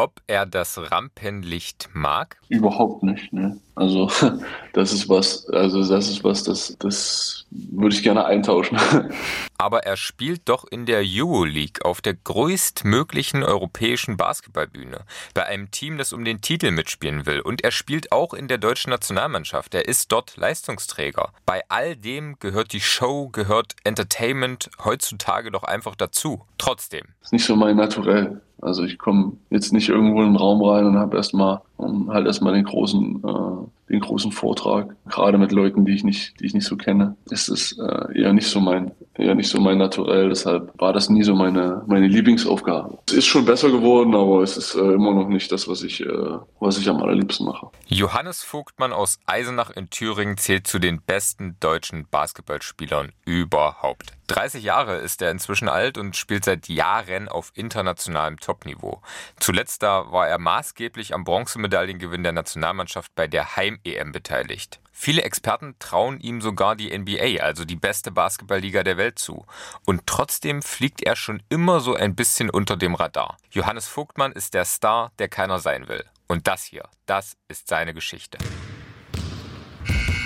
ob er das Rampenlicht mag? Überhaupt nicht, ne? Also das ist was, also das ist was, das, das würde ich gerne eintauschen. Aber er spielt doch in der Euroleague auf der größtmöglichen europäischen Basketballbühne bei einem Team, das um den Titel mitspielen will. Und er spielt auch in der deutschen Nationalmannschaft. Er ist dort Leistungsträger. Bei all dem gehört die Show, gehört Entertainment heutzutage doch einfach dazu. Trotzdem. Das ist nicht so mein Naturell. Also ich komme jetzt nicht irgendwo in den Raum rein und habe erstmal halt erstmal den großen, äh, den großen Vortrag. Gerade mit Leuten, die ich nicht, die ich nicht so kenne, ist es äh, eher nicht so mein, eher nicht so mein Naturell. Deshalb war das nie so meine, meine Lieblingsaufgabe. Es ist schon besser geworden, aber es ist äh, immer noch nicht das, was ich, äh, was ich am allerliebsten mache. Johannes Vogtmann aus Eisenach in Thüringen zählt zu den besten deutschen Basketballspielern überhaupt. 30 Jahre ist er inzwischen alt und spielt seit Jahren auf internationalem Topniveau. Zuletzt da war er maßgeblich am Bronzemedaillengewinn der Nationalmannschaft bei der Heim-EM beteiligt. Viele Experten trauen ihm sogar die NBA, also die beste Basketballliga der Welt, zu. Und trotzdem fliegt er schon immer so ein bisschen unter dem Radar. Johannes Vogtmann ist der Star, der keiner sein will. Und das hier, das ist seine Geschichte.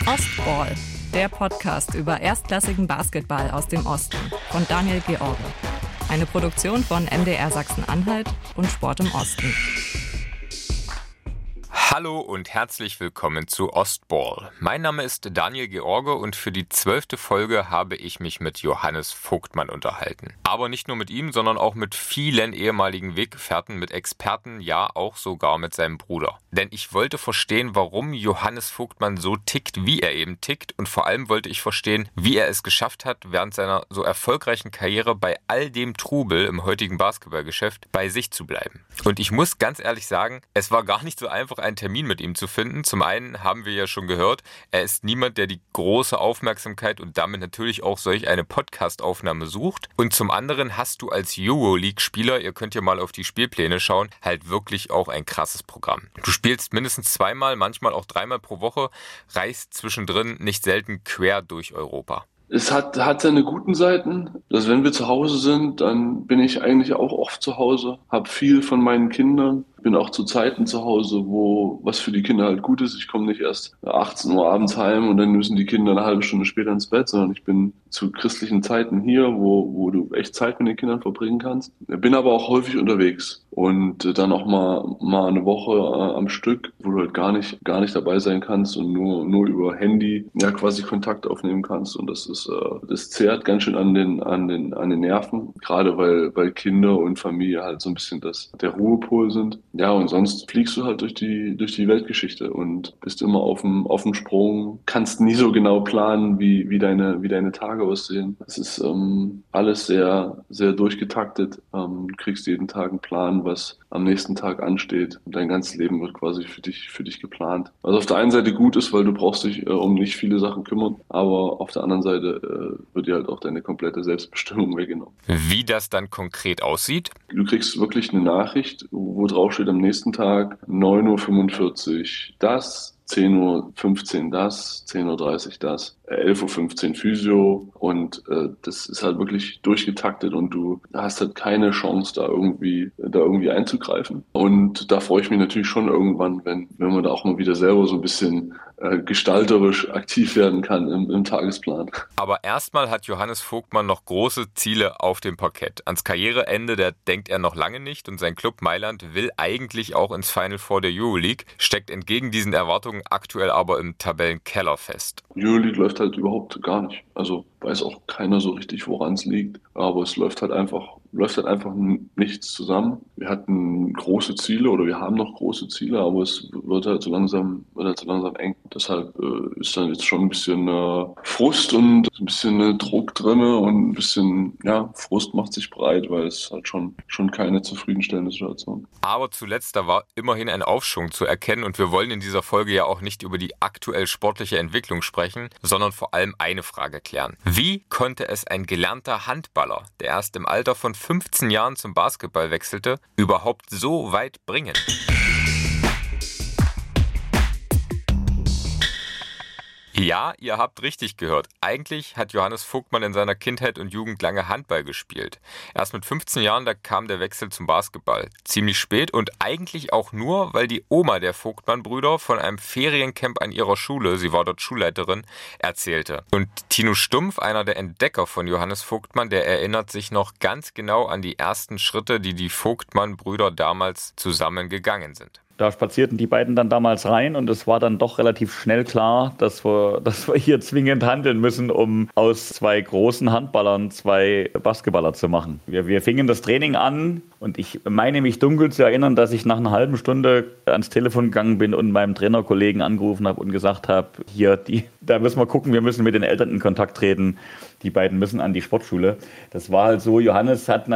Ostball der Podcast über erstklassigen Basketball aus dem Osten von Daniel George. Eine Produktion von MDR Sachsen-Anhalt und Sport im Osten. Hallo und herzlich willkommen zu Ostball. Mein Name ist Daniel George und für die zwölfte Folge habe ich mich mit Johannes Vogtmann unterhalten. Aber nicht nur mit ihm, sondern auch mit vielen ehemaligen Weggefährten, mit Experten, ja auch sogar mit seinem Bruder. Denn ich wollte verstehen, warum Johannes Vogtmann so tickt, wie er eben tickt und vor allem wollte ich verstehen, wie er es geschafft hat, während seiner so erfolgreichen Karriere bei all dem Trubel im heutigen Basketballgeschäft bei sich zu bleiben. Und ich muss ganz ehrlich sagen, es war gar nicht so einfach, ein Termin mit ihm zu finden. Zum einen haben wir ja schon gehört, er ist niemand, der die große Aufmerksamkeit und damit natürlich auch solch eine Podcast-Aufnahme sucht. Und zum anderen hast du als Euroleague-Spieler, ihr könnt ja mal auf die Spielpläne schauen, halt wirklich auch ein krasses Programm. Du spielst mindestens zweimal, manchmal auch dreimal pro Woche, reist zwischendrin nicht selten quer durch Europa es hat, hat seine guten Seiten. Dass wenn wir zu Hause sind, dann bin ich eigentlich auch oft zu Hause, habe viel von meinen Kindern bin auch zu Zeiten zu Hause, wo was für die Kinder halt gut ist. Ich komme nicht erst 18 Uhr abends heim und dann müssen die Kinder eine halbe Stunde später ins Bett, sondern ich bin zu christlichen Zeiten hier, wo, wo du echt Zeit mit den Kindern verbringen kannst. Bin aber auch häufig unterwegs und dann auch mal, mal eine Woche äh, am Stück, wo du halt gar nicht, gar nicht dabei sein kannst und nur, nur über Handy ja quasi Kontakt aufnehmen kannst. Und das ist, äh, das zehrt ganz schön an den, an den, an den Nerven, gerade weil, weil Kinder und Familie halt so ein bisschen das, der Ruhepol sind. Ja, und sonst fliegst du halt durch die, durch die Weltgeschichte und bist immer auf dem, auf dem Sprung, kannst nie so genau planen, wie, wie deine, wie deine Tage aussehen. Es ist ähm, alles sehr, sehr durchgetaktet. Ähm, kriegst jeden Tag einen Plan, was am nächsten Tag ansteht. Und dein ganzes Leben wird quasi für dich, für dich geplant. Was auf der einen Seite gut ist, weil du brauchst dich äh, um nicht viele Sachen kümmern, aber auf der anderen Seite äh, wird dir halt auch deine komplette Selbstbestimmung weggenommen. Wie das dann konkret aussieht? Du kriegst wirklich eine Nachricht, wo drauf steht am nächsten Tag 9.45 Uhr das, 10.15 Uhr das, 10.30 Uhr das. 11.15 Uhr Physio und äh, das ist halt wirklich durchgetaktet und du hast halt keine Chance, da irgendwie, da irgendwie einzugreifen. Und da freue ich mich natürlich schon irgendwann, wenn, wenn man da auch mal wieder selber so ein bisschen äh, gestalterisch aktiv werden kann im, im Tagesplan. Aber erstmal hat Johannes Vogtmann noch große Ziele auf dem Parkett. Ans Karriereende, der denkt er noch lange nicht und sein Club Mailand will eigentlich auch ins Final Four der Euroleague, steckt entgegen diesen Erwartungen aktuell aber im Tabellenkeller fest. Euroleague läuft halt überhaupt gar nicht. Also weiß auch keiner so richtig, woran es liegt. Aber es läuft halt einfach, läuft halt einfach nichts zusammen. Wir hatten große Ziele oder wir haben noch große Ziele, aber es wird halt so langsam, wird halt so langsam eng. Deshalb äh, ist dann jetzt schon ein bisschen äh, Frust und ein bisschen äh, Druck drinne und ein bisschen, ja, Frust macht sich breit, weil es halt schon, schon keine zufriedenstellende Situation. Aber zuletzt, da war immerhin ein Aufschwung zu erkennen und wir wollen in dieser Folge ja auch nicht über die aktuell sportliche Entwicklung sprechen, sondern vor allem eine Frage klären. Wie konnte es ein gelernter Handballer, der erst im Alter von 15 Jahren zum Basketball wechselte, überhaupt so weit bringen? Ja, ihr habt richtig gehört. Eigentlich hat Johannes Vogtmann in seiner Kindheit und Jugend lange Handball gespielt. Erst mit 15 Jahren, da kam der Wechsel zum Basketball. Ziemlich spät und eigentlich auch nur, weil die Oma der Vogtmann-Brüder von einem Feriencamp an ihrer Schule, sie war dort Schulleiterin, erzählte. Und Tino Stumpf, einer der Entdecker von Johannes Vogtmann, der erinnert sich noch ganz genau an die ersten Schritte, die die Vogtmann-Brüder damals zusammen gegangen sind. Da spazierten die beiden dann damals rein und es war dann doch relativ schnell klar, dass wir, dass wir hier zwingend handeln müssen, um aus zwei großen Handballern zwei Basketballer zu machen. Wir, wir fingen das Training an und ich meine mich dunkel zu erinnern, dass ich nach einer halben Stunde ans Telefon gegangen bin und meinem Trainerkollegen angerufen habe und gesagt habe, hier, die, da müssen wir gucken, wir müssen mit den Eltern in Kontakt treten die beiden müssen an die Sportschule. Das war halt so, Johannes hat,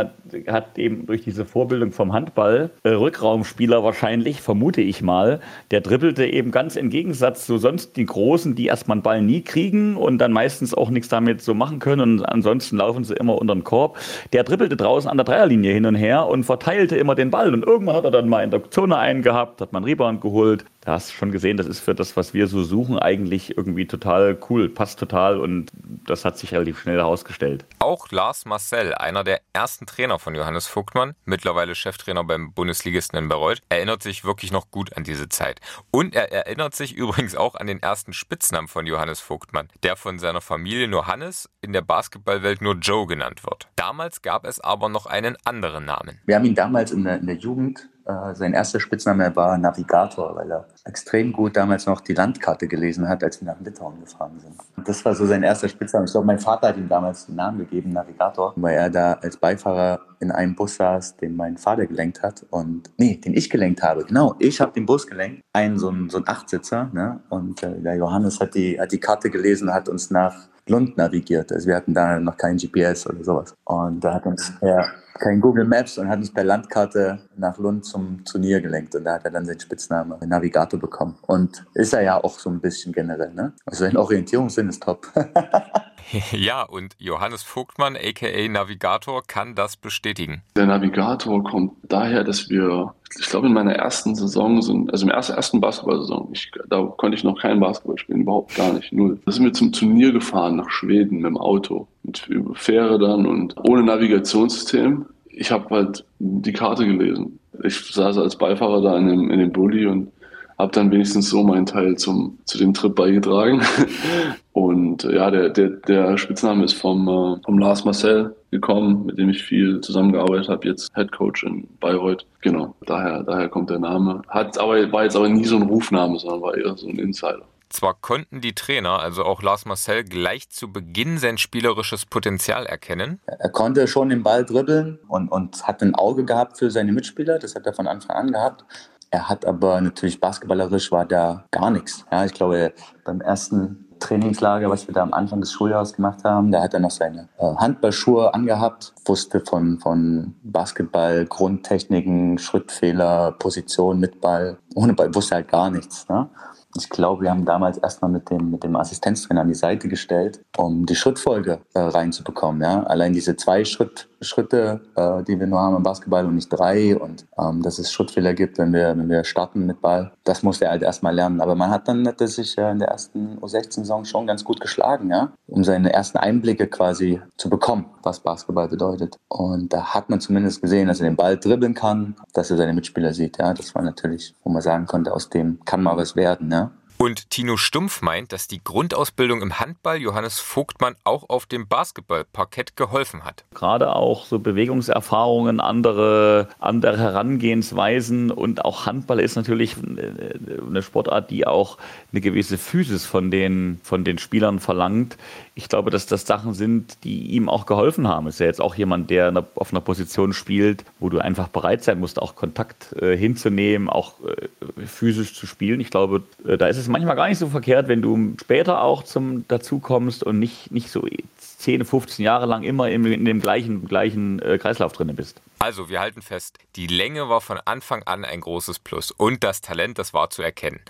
hat eben durch diese Vorbildung vom Handball, äh, Rückraumspieler wahrscheinlich, vermute ich mal, der dribbelte eben ganz im Gegensatz zu sonst die Großen, die erstmal einen Ball nie kriegen und dann meistens auch nichts damit so machen können und ansonsten laufen sie immer unter den Korb. Der dribbelte draußen an der Dreierlinie hin und her und verteilte immer den Ball und irgendwann hat er dann mal in der Zone einen gehabt, hat man Rebound geholt. Da hast du schon gesehen, das ist für das, was wir so suchen, eigentlich irgendwie total cool, passt total und das hat sich relativ schnell herausgestellt. Auch Lars Marcel, einer der ersten Trainer von Johannes Vogtmann, mittlerweile Cheftrainer beim Bundesligisten in Bayreuth, erinnert sich wirklich noch gut an diese Zeit. Und er erinnert sich übrigens auch an den ersten Spitznamen von Johannes Vogtmann, der von seiner Familie nur Hannes, in der Basketballwelt nur Joe genannt wird. Damals gab es aber noch einen anderen Namen. Wir haben ihn damals in der, in der Jugend sein erster Spitzname war Navigator, weil er extrem gut damals noch die Landkarte gelesen hat, als wir nach Litauen gefahren sind. Und das war so sein erster Spitzname. Ich glaube, mein Vater hat ihm damals den Namen gegeben, Navigator, weil er da als Beifahrer in einem Bus saß, den mein Vater gelenkt hat und nee, den ich gelenkt habe. Genau, ich habe den Bus gelenkt, einen so ein, so ein Achtsitzer, ne? Und äh, der Johannes hat die hat die Karte gelesen, hat uns nach Lund navigiert. Also wir hatten da noch kein GPS oder sowas. Und da hat uns ja kein Google Maps und hat uns per Landkarte nach Lund zum Turnier gelenkt. Und da hat er dann seinen Spitznamen Navigator bekommen. Und ist er ja auch so ein bisschen generell, ne? Also sein Orientierungssinn ist top. ja, und Johannes Vogtmann, aka Navigator, kann das bestätigen. Der Navigator kommt daher, dass wir, ich glaube, in meiner ersten Saison sind, also ersten, ersten Basketball-Saison, da konnte ich noch kein Basketball spielen, überhaupt gar nicht, null. Da sind wir zum Turnier gefahren nach Schweden mit dem Auto, mit Fähre dann und ohne Navigationssystem. Ich habe halt die Karte gelesen. Ich saß als Beifahrer da in dem, in dem Bulli und habe dann wenigstens so meinen Teil zum, zu dem Trip beigetragen. Und ja, der, der, der Spitzname ist vom, äh, vom Lars Marcel gekommen, mit dem ich viel zusammengearbeitet habe, jetzt Head Coach in Bayreuth. Genau, daher, daher kommt der Name. Hat aber, war jetzt aber nie so ein Rufname, sondern war eher so ein Insider. Zwar konnten die Trainer, also auch Lars Marcel, gleich zu Beginn sein spielerisches Potenzial erkennen. Er konnte schon den Ball dribbeln und, und hat ein Auge gehabt für seine Mitspieler. Das hat er von Anfang an gehabt. Er hat aber natürlich basketballerisch war da gar nichts. Ja, ich glaube, beim ersten Trainingslager, was wir da am Anfang des Schuljahres gemacht haben, da hat er noch seine äh, Handballschuhe angehabt, wusste von, von Basketball, Grundtechniken, Schrittfehler, Position mit Ball. Ohne Ball wusste halt gar nichts. Ne? Ich glaube, wir haben damals erstmal mit dem, mit dem Assistenztrainer an die Seite gestellt, um die Schrittfolge äh, reinzubekommen. Ja? Allein diese zwei Schritt, Schritte, äh, die wir nur haben im Basketball und nicht drei und ähm, dass es Schrittfehler gibt, wenn wir, wenn wir starten mit Ball. Das musste er halt erstmal lernen. Aber man hat dann sich äh, in der ersten U16-Saison schon ganz gut geschlagen, ja, um seine ersten Einblicke quasi zu bekommen, was Basketball bedeutet. Und da hat man zumindest gesehen, dass er den Ball dribbeln kann, dass er seine Mitspieler sieht. Ja, das war natürlich, wo man sagen konnte, aus dem kann mal was werden. Ja. Und Tino Stumpf meint, dass die Grundausbildung im Handball Johannes Vogtmann auch auf dem Basketballparkett geholfen hat. Gerade auch so Bewegungserfahrungen, andere, andere Herangehensweisen und auch Handball ist natürlich eine Sportart, die auch eine gewisse Physis von den, von den Spielern verlangt. Ich glaube, dass das Sachen sind, die ihm auch geholfen haben. Ist ja jetzt auch jemand, der auf einer Position spielt, wo du einfach bereit sein musst, auch Kontakt äh, hinzunehmen, auch äh, physisch zu spielen. Ich glaube, äh, da ist es manchmal gar nicht so verkehrt, wenn du später auch zum dazu kommst und nicht, nicht so 10, 15 Jahre lang immer in, in dem gleichen, gleichen äh, Kreislauf drin bist. Also, wir halten fest, die Länge war von Anfang an ein großes Plus und das Talent, das war zu erkennen.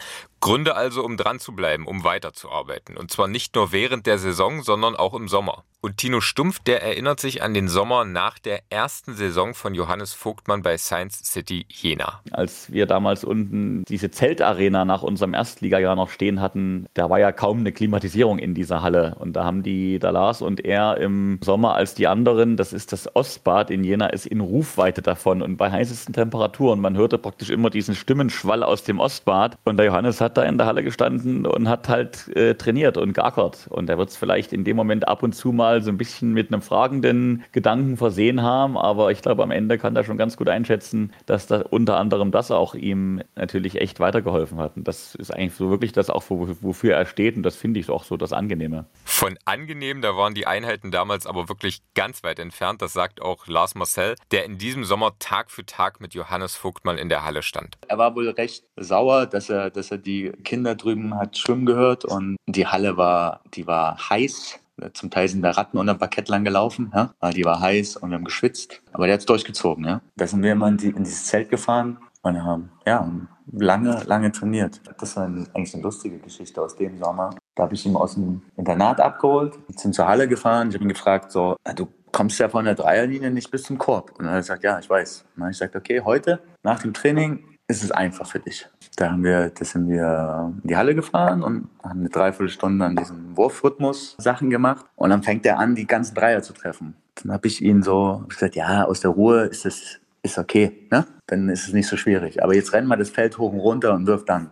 Gründe also, um dran zu bleiben, um weiterzuarbeiten. Und zwar nicht nur während der Saison, sondern auch im Sommer. Und Tino Stumpf, der erinnert sich an den Sommer nach der ersten Saison von Johannes Vogtmann bei Science City Jena. Als wir damals unten diese Zeltarena nach unserem Erstligajahr noch stehen hatten, da war ja kaum eine Klimatisierung in dieser Halle. Und da haben die, da Lars und er im Sommer als die anderen, das ist das Ostbad in Jena, ist in Rufweite davon und bei heißesten Temperaturen. Man hörte praktisch immer diesen Stimmenschwall aus dem Ostbad. Und der Johannes hat da in der Halle gestanden und hat halt äh, trainiert und geackert. Und er wird es vielleicht in dem Moment ab und zu mal so ein bisschen mit einem fragenden Gedanken versehen haben, aber ich glaube, am Ende kann er schon ganz gut einschätzen, dass da unter anderem das auch ihm natürlich echt weitergeholfen hat. Und das ist eigentlich so wirklich das auch, wofür er steht und das finde ich auch so das Angenehme. Von angenehm, da waren die Einheiten damals aber wirklich ganz weit entfernt. Das sagt auch Lars Marcel, der in diesem Sommer Tag für Tag mit Johannes Vogtmann in der Halle stand. Er war wohl recht sauer, dass er, dass er die Kinder drüben hat schwimmen gehört und die Halle war, die war heiß zum Teil sind da Ratten unter dem Parkett lang gelaufen, ja, weil die war heiß und wir haben geschwitzt. Aber der hat es durchgezogen, ja. Da sind wir immer in, die, in, dieses Zelt gefahren und haben, ja, lange, lange trainiert. Das war ein, eigentlich eine lustige Geschichte aus dem Sommer. Da habe ich ihn aus dem Internat abgeholt, sind zur Halle gefahren. Ich habe ihn gefragt, so, du kommst ja von der Dreierlinie nicht bis zum Korb. Und er hat gesagt, ja, ich weiß. Und dann ich gesagt, okay, heute nach dem Training ist es einfach für dich. Da haben wir, da sind wir in die Halle gefahren und haben eine Dreiviertelstunde an diesem Wurfrhythmus Sachen gemacht. Und dann fängt er an, die ganzen Dreier zu treffen. Dann habe ich ihn so gesagt, ja, aus der Ruhe ist es ist okay, ne? Dann ist es nicht so schwierig. Aber jetzt renn mal das Feld hoch und runter und wirf dann.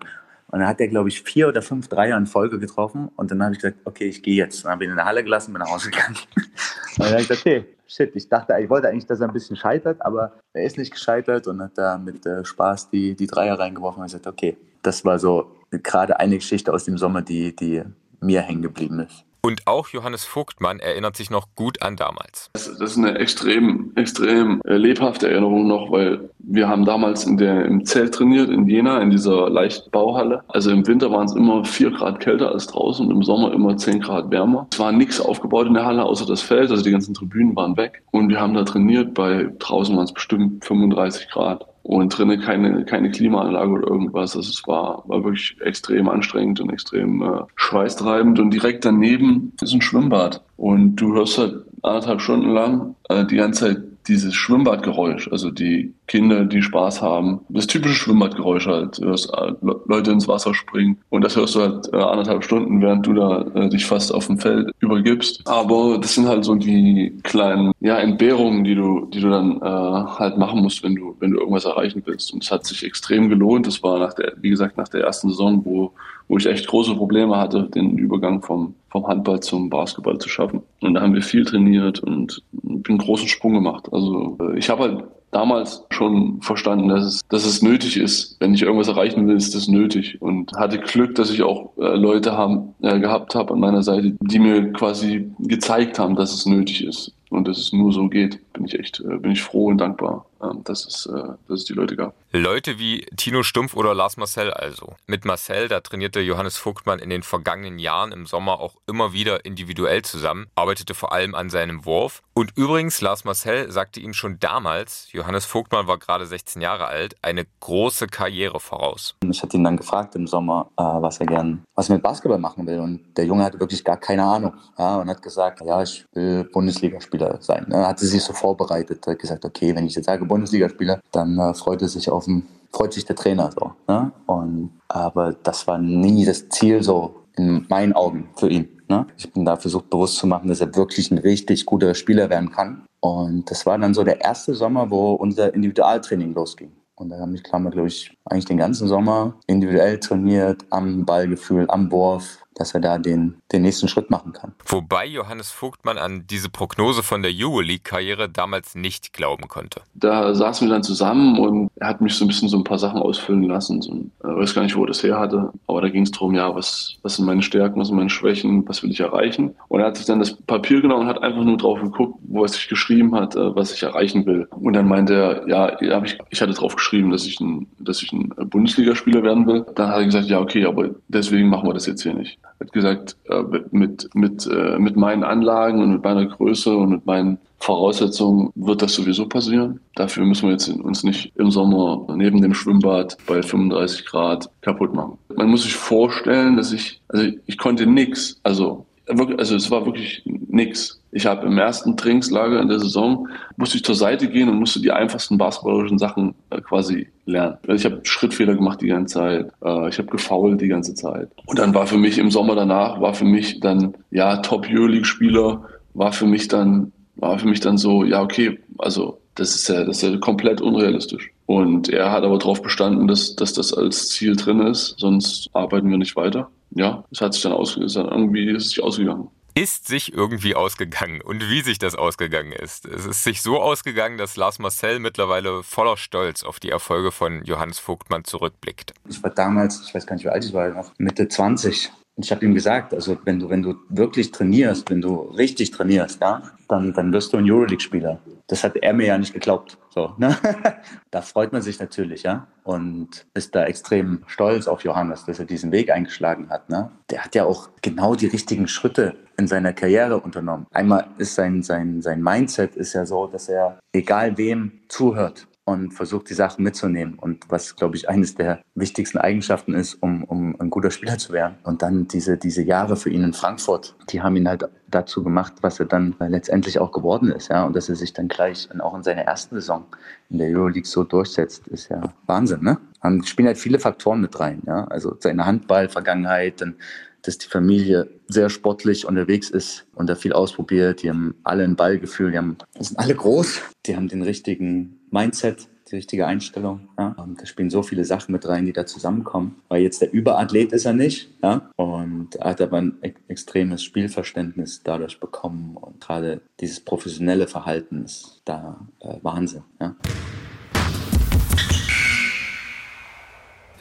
Und dann hat er, glaube ich, vier oder fünf Dreier in Folge getroffen. Und dann habe ich gesagt, okay, ich gehe jetzt. Dann habe ich ihn in der Halle gelassen, bin nach Hause gegangen. Und dann habe ich gesagt, okay, shit, ich dachte, ich wollte eigentlich, dass er ein bisschen scheitert, aber er ist nicht gescheitert und hat da mit äh, Spaß die, die Dreier reingeworfen und gesagt, okay, das war so gerade eine Geschichte aus dem Sommer, die, die mir hängen geblieben ist. Und auch Johannes Vogtmann erinnert sich noch gut an damals. Das, das ist eine extrem, extrem äh, lebhafte Erinnerung noch, weil wir haben damals in der, im Zelt trainiert in Jena, in dieser leichten Bauhalle. Also im Winter waren es immer vier Grad kälter als draußen und im Sommer immer zehn Grad wärmer. Es war nichts aufgebaut in der Halle, außer das Feld, also die ganzen Tribünen waren weg. Und wir haben da trainiert, bei draußen waren es bestimmt 35 Grad und drinnen keine, keine Klimaanlage oder irgendwas. Also es war, war wirklich extrem anstrengend und extrem äh, schweißtreibend. Und direkt daneben ist ein Schwimmbad. Und du hörst halt anderthalb Stunden lang äh, die ganze Zeit dieses Schwimmbadgeräusch, also die Kinder, die Spaß haben, das typische Schwimmbadgeräusch halt, hörst äh, Leute ins Wasser springen und das hörst du halt äh, anderthalb Stunden, während du da äh, dich fast auf dem Feld übergibst. Aber das sind halt so die kleinen ja, Entbehrungen, die du, die du dann äh, halt machen musst, wenn du, wenn du irgendwas erreichen willst. Und es hat sich extrem gelohnt. Das war nach der, wie gesagt, nach der ersten Saison, wo, wo ich echt große Probleme hatte, den Übergang vom, vom Handball zum Basketball zu schaffen. Und da haben wir viel trainiert und einen großen Sprung gemacht. Also äh, ich habe halt damals schon verstanden, dass es, dass es nötig ist. Wenn ich irgendwas erreichen will, ist das nötig. Und hatte Glück, dass ich auch äh, Leute haben, äh, gehabt habe an meiner Seite, die mir quasi gezeigt haben, dass es nötig ist und dass es nur so geht. Bin ich echt, äh, bin ich froh und dankbar, dass, es, dass es die Leute gab. Leute wie Tino Stumpf oder Lars Marcel also. Mit Marcel, da trainierte Johannes Vogtmann in den vergangenen Jahren im Sommer auch immer wieder individuell zusammen, arbeitete vor allem an seinem Wurf. Und übrigens, Lars Marcel sagte ihm schon damals, Johannes Vogtmann war gerade 16 Jahre alt, eine große Karriere voraus. Ich hatte ihn dann gefragt im Sommer, äh, was er gern, was er mit Basketball machen will. Und der Junge hatte wirklich gar keine Ahnung. Ja, und hat gesagt, ja, ich will Bundesligaspieler sein. Er hatte sich so vorbereitet, hat gesagt, okay, wenn ich jetzt sage Bundesligaspieler, dann äh, freut er sich auf ein freut sich der Trainer so. Ne? Und, aber das war nie das Ziel so in meinen Augen für ihn. Ne? Ich bin da versucht bewusst zu machen, dass er wirklich ein richtig guter Spieler werden kann. Und das war dann so der erste Sommer, wo unser Individualtraining losging. Und da haben ich, glaube ich, eigentlich den ganzen Sommer individuell trainiert, am Ballgefühl, am Wurf, dass er da den, den nächsten Schritt machen kann. Wobei Johannes Vogtmann an diese Prognose von der Euroleague-Karriere damals nicht glauben konnte. Da saßen wir dann zusammen und er hat mich so ein bisschen so ein paar Sachen ausfüllen lassen. So, ich weiß gar nicht, wo er das her hatte, aber da ging es darum, ja, was, was sind meine Stärken, was sind meine Schwächen, was will ich erreichen. Und er hat sich dann das Papier genommen und hat einfach nur drauf geguckt, wo er sich geschrieben hat, äh, was ich erreichen will. Und dann meinte er, ja, ich, ich hatte drauf geschrieben, dass ich ein, dass ich ein Bundesligaspieler werden will. Dann hat er gesagt, ja, okay, aber deswegen machen wir das jetzt hier nicht. Hat gesagt, äh, mit, mit, äh, mit meinen Anlagen und mit meiner Größe und mit meinen Voraussetzungen wird das sowieso passieren. Dafür müssen wir jetzt uns nicht im Sommer neben dem Schwimmbad bei 35 Grad kaputt machen. Man muss sich vorstellen, dass ich, also ich konnte nix, also also es war wirklich nix. Ich habe im ersten Trainingslager in der Saison musste ich zur Seite gehen und musste die einfachsten basketballerischen Sachen äh, quasi lernen. Also ich habe Schrittfehler gemacht die ganze Zeit, äh, ich habe gefault die ganze Zeit. Und dann war für mich im Sommer danach war für mich dann ja Top Euroleague Spieler war für mich dann war für mich dann so ja okay also das ist ja das ist ja komplett unrealistisch. Und er hat aber darauf bestanden, dass, dass das als Ziel drin ist, sonst arbeiten wir nicht weiter. Ja, es hat sich dann, aus, ist dann irgendwie ist sich ausgegangen ist sich irgendwie ausgegangen und wie sich das ausgegangen ist. Es ist sich so ausgegangen, dass Lars Marcel mittlerweile voller Stolz auf die Erfolge von Johannes Vogtmann zurückblickt. Ich war damals, ich weiß gar nicht, wie alt ich war, noch Mitte 20. Ich habe ihm gesagt, also wenn du, wenn du wirklich trainierst, wenn du richtig trainierst, ja, dann, dann wirst du ein Euroleague-Spieler. Das hat er mir ja nicht geglaubt. So, ne? da freut man sich natürlich, ja, und ist da extrem stolz auf Johannes, dass er diesen Weg eingeschlagen hat. Ne? Der hat ja auch genau die richtigen Schritte in seiner Karriere unternommen. Einmal ist sein, sein, sein Mindset ist ja so, dass er egal wem zuhört und versucht, die Sachen mitzunehmen. Und was, glaube ich, eines der wichtigsten Eigenschaften ist, um, um ein guter Spieler zu werden. Und dann diese, diese Jahre für ihn in Frankfurt, die haben ihn halt dazu gemacht, was er dann letztendlich auch geworden ist. Ja? Und dass er sich dann gleich auch in seiner ersten Saison in der Euroleague so durchsetzt, ist ja Wahnsinn. Ne? Und spielen halt viele Faktoren mit rein. Ja? Also seine Handball-Vergangenheit, dann dass die Familie sehr sportlich unterwegs ist und da viel ausprobiert. Die haben alle ein Ballgefühl, die haben, die sind alle groß, die haben den richtigen Mindset, die richtige Einstellung. Ja? Da spielen so viele Sachen mit rein, die da zusammenkommen. Weil jetzt der Überathlet ist er nicht. Ja? Und er hat aber ein extremes Spielverständnis dadurch bekommen. Und gerade dieses professionelle Verhalten ist da äh, Wahnsinn. Ja?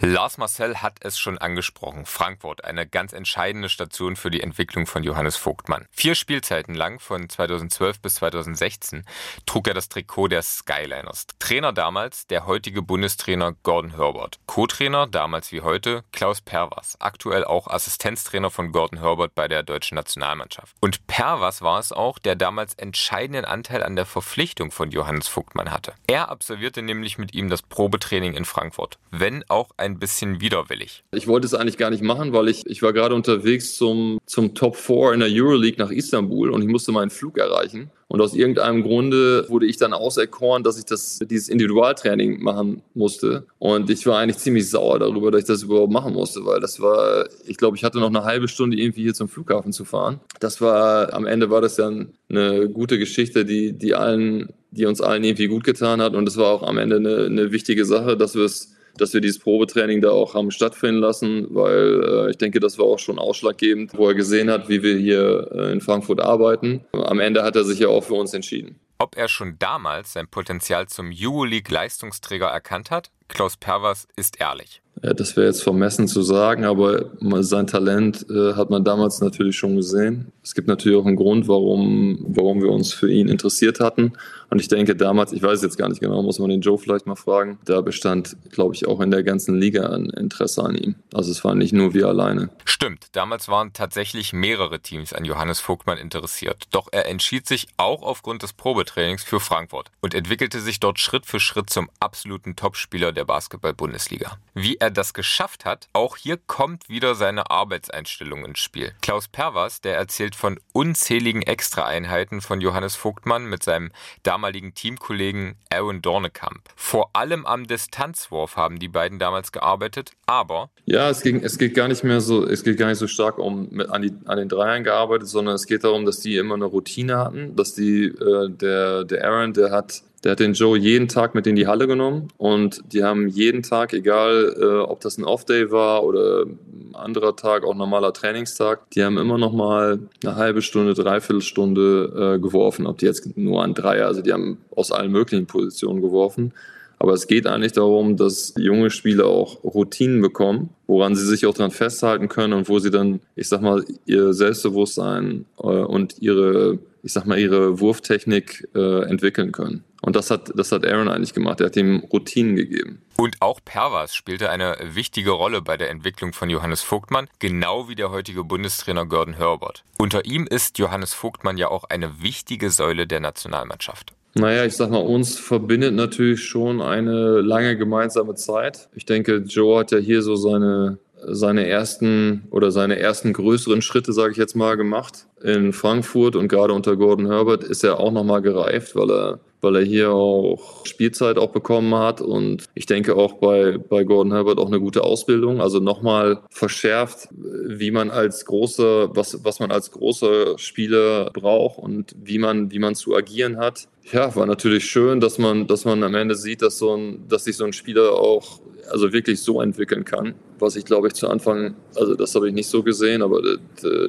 Lars Marcel hat es schon angesprochen. Frankfurt, eine ganz entscheidende Station für die Entwicklung von Johannes Vogtmann. Vier Spielzeiten lang, von 2012 bis 2016, trug er das Trikot der Skyliners. Trainer damals der heutige Bundestrainer Gordon Herbert. Co-Trainer damals wie heute Klaus Perwas. Aktuell auch Assistenztrainer von Gordon Herbert bei der deutschen Nationalmannschaft. Und Perwas war es auch, der damals entscheidenden Anteil an der Verpflichtung von Johannes Vogtmann hatte. Er absolvierte nämlich mit ihm das Probetraining in Frankfurt. Wenn auch ein bisschen widerwillig. Ich wollte es eigentlich gar nicht machen, weil ich, ich war gerade unterwegs zum, zum Top 4 in der Euroleague nach Istanbul und ich musste meinen Flug erreichen. Und aus irgendeinem Grunde wurde ich dann auserkoren, dass ich das, dieses Individualtraining machen musste. Und ich war eigentlich ziemlich sauer darüber, dass ich das überhaupt machen musste, weil das war, ich glaube, ich hatte noch eine halbe Stunde irgendwie hier zum Flughafen zu fahren. Das war, am Ende war das dann eine gute Geschichte, die, die allen, die uns allen irgendwie gut getan hat. Und es war auch am Ende eine, eine wichtige Sache, dass wir es dass wir dieses Probetraining da auch haben stattfinden lassen, weil äh, ich denke, das war auch schon ausschlaggebend, wo er gesehen hat, wie wir hier äh, in Frankfurt arbeiten. Am Ende hat er sich ja auch für uns entschieden. Ob er schon damals sein Potenzial zum Euroleague-Leistungsträger erkannt hat? Klaus Pervers ist ehrlich. Ja, das wäre jetzt vermessen zu sagen, aber sein Talent äh, hat man damals natürlich schon gesehen. Es gibt natürlich auch einen Grund, warum, warum wir uns für ihn interessiert hatten. Und ich denke damals, ich weiß jetzt gar nicht genau, muss man den Joe vielleicht mal fragen, da bestand, glaube ich, auch in der ganzen Liga ein Interesse an ihm. Also es waren nicht nur wir alleine. Stimmt, damals waren tatsächlich mehrere Teams an Johannes Vogtmann interessiert. Doch er entschied sich auch aufgrund des Probetrainings für Frankfurt und entwickelte sich dort Schritt für Schritt zum absoluten Topspieler der Basketball-Bundesliga. Wie er das geschafft hat, auch hier kommt wieder seine Arbeitseinstellung ins Spiel. Klaus Pervers, der erzählt von unzähligen Extraeinheiten von Johannes Vogtmann mit seinem damaligen Teamkollegen Aaron Dornekamp. Vor allem am Distanzwurf haben die beiden damals gearbeitet, aber ja, es ging, es geht gar nicht mehr so, es geht gar nicht so stark um mit, an, die, an den Dreiern gearbeitet, sondern es geht darum, dass die immer eine Routine hatten, dass die äh, der der Aaron, der hat der hat den Joe jeden Tag mit in die Halle genommen und die haben jeden Tag, egal äh, ob das ein Off-Day war oder ein anderer Tag, auch normaler Trainingstag, die haben immer noch mal eine halbe Stunde, dreiviertel Stunde äh, geworfen. Ob die jetzt nur an Dreier, also die haben aus allen möglichen Positionen geworfen. Aber es geht eigentlich darum, dass junge Spieler auch Routinen bekommen, woran sie sich auch dran festhalten können und wo sie dann, ich sag mal, ihr Selbstbewusstsein äh, und ihre, ich sag mal, ihre Wurftechnik äh, entwickeln können. Und das hat, das hat Aaron eigentlich gemacht. Er hat ihm Routinen gegeben. Und auch Pervas spielte eine wichtige Rolle bei der Entwicklung von Johannes Vogtmann, genau wie der heutige Bundestrainer Gordon Herbert. Unter ihm ist Johannes Vogtmann ja auch eine wichtige Säule der Nationalmannschaft. Naja, ich sag mal, uns verbindet natürlich schon eine lange gemeinsame Zeit. Ich denke, Joe hat ja hier so seine seine ersten oder seine ersten größeren Schritte, sage ich jetzt mal, gemacht in Frankfurt und gerade unter Gordon Herbert ist er auch nochmal gereift, weil er weil er hier auch Spielzeit auch bekommen hat und ich denke auch bei, bei Gordon Herbert auch eine gute Ausbildung, also nochmal verschärft, wie man als großer, was, was man als großer Spieler braucht und wie man, wie man zu agieren hat. Ja, war natürlich schön, dass man, dass man am Ende sieht, dass so ein, dass sich so ein Spieler auch also wirklich so entwickeln kann, was ich glaube ich zu Anfang, also das habe ich nicht so gesehen, aber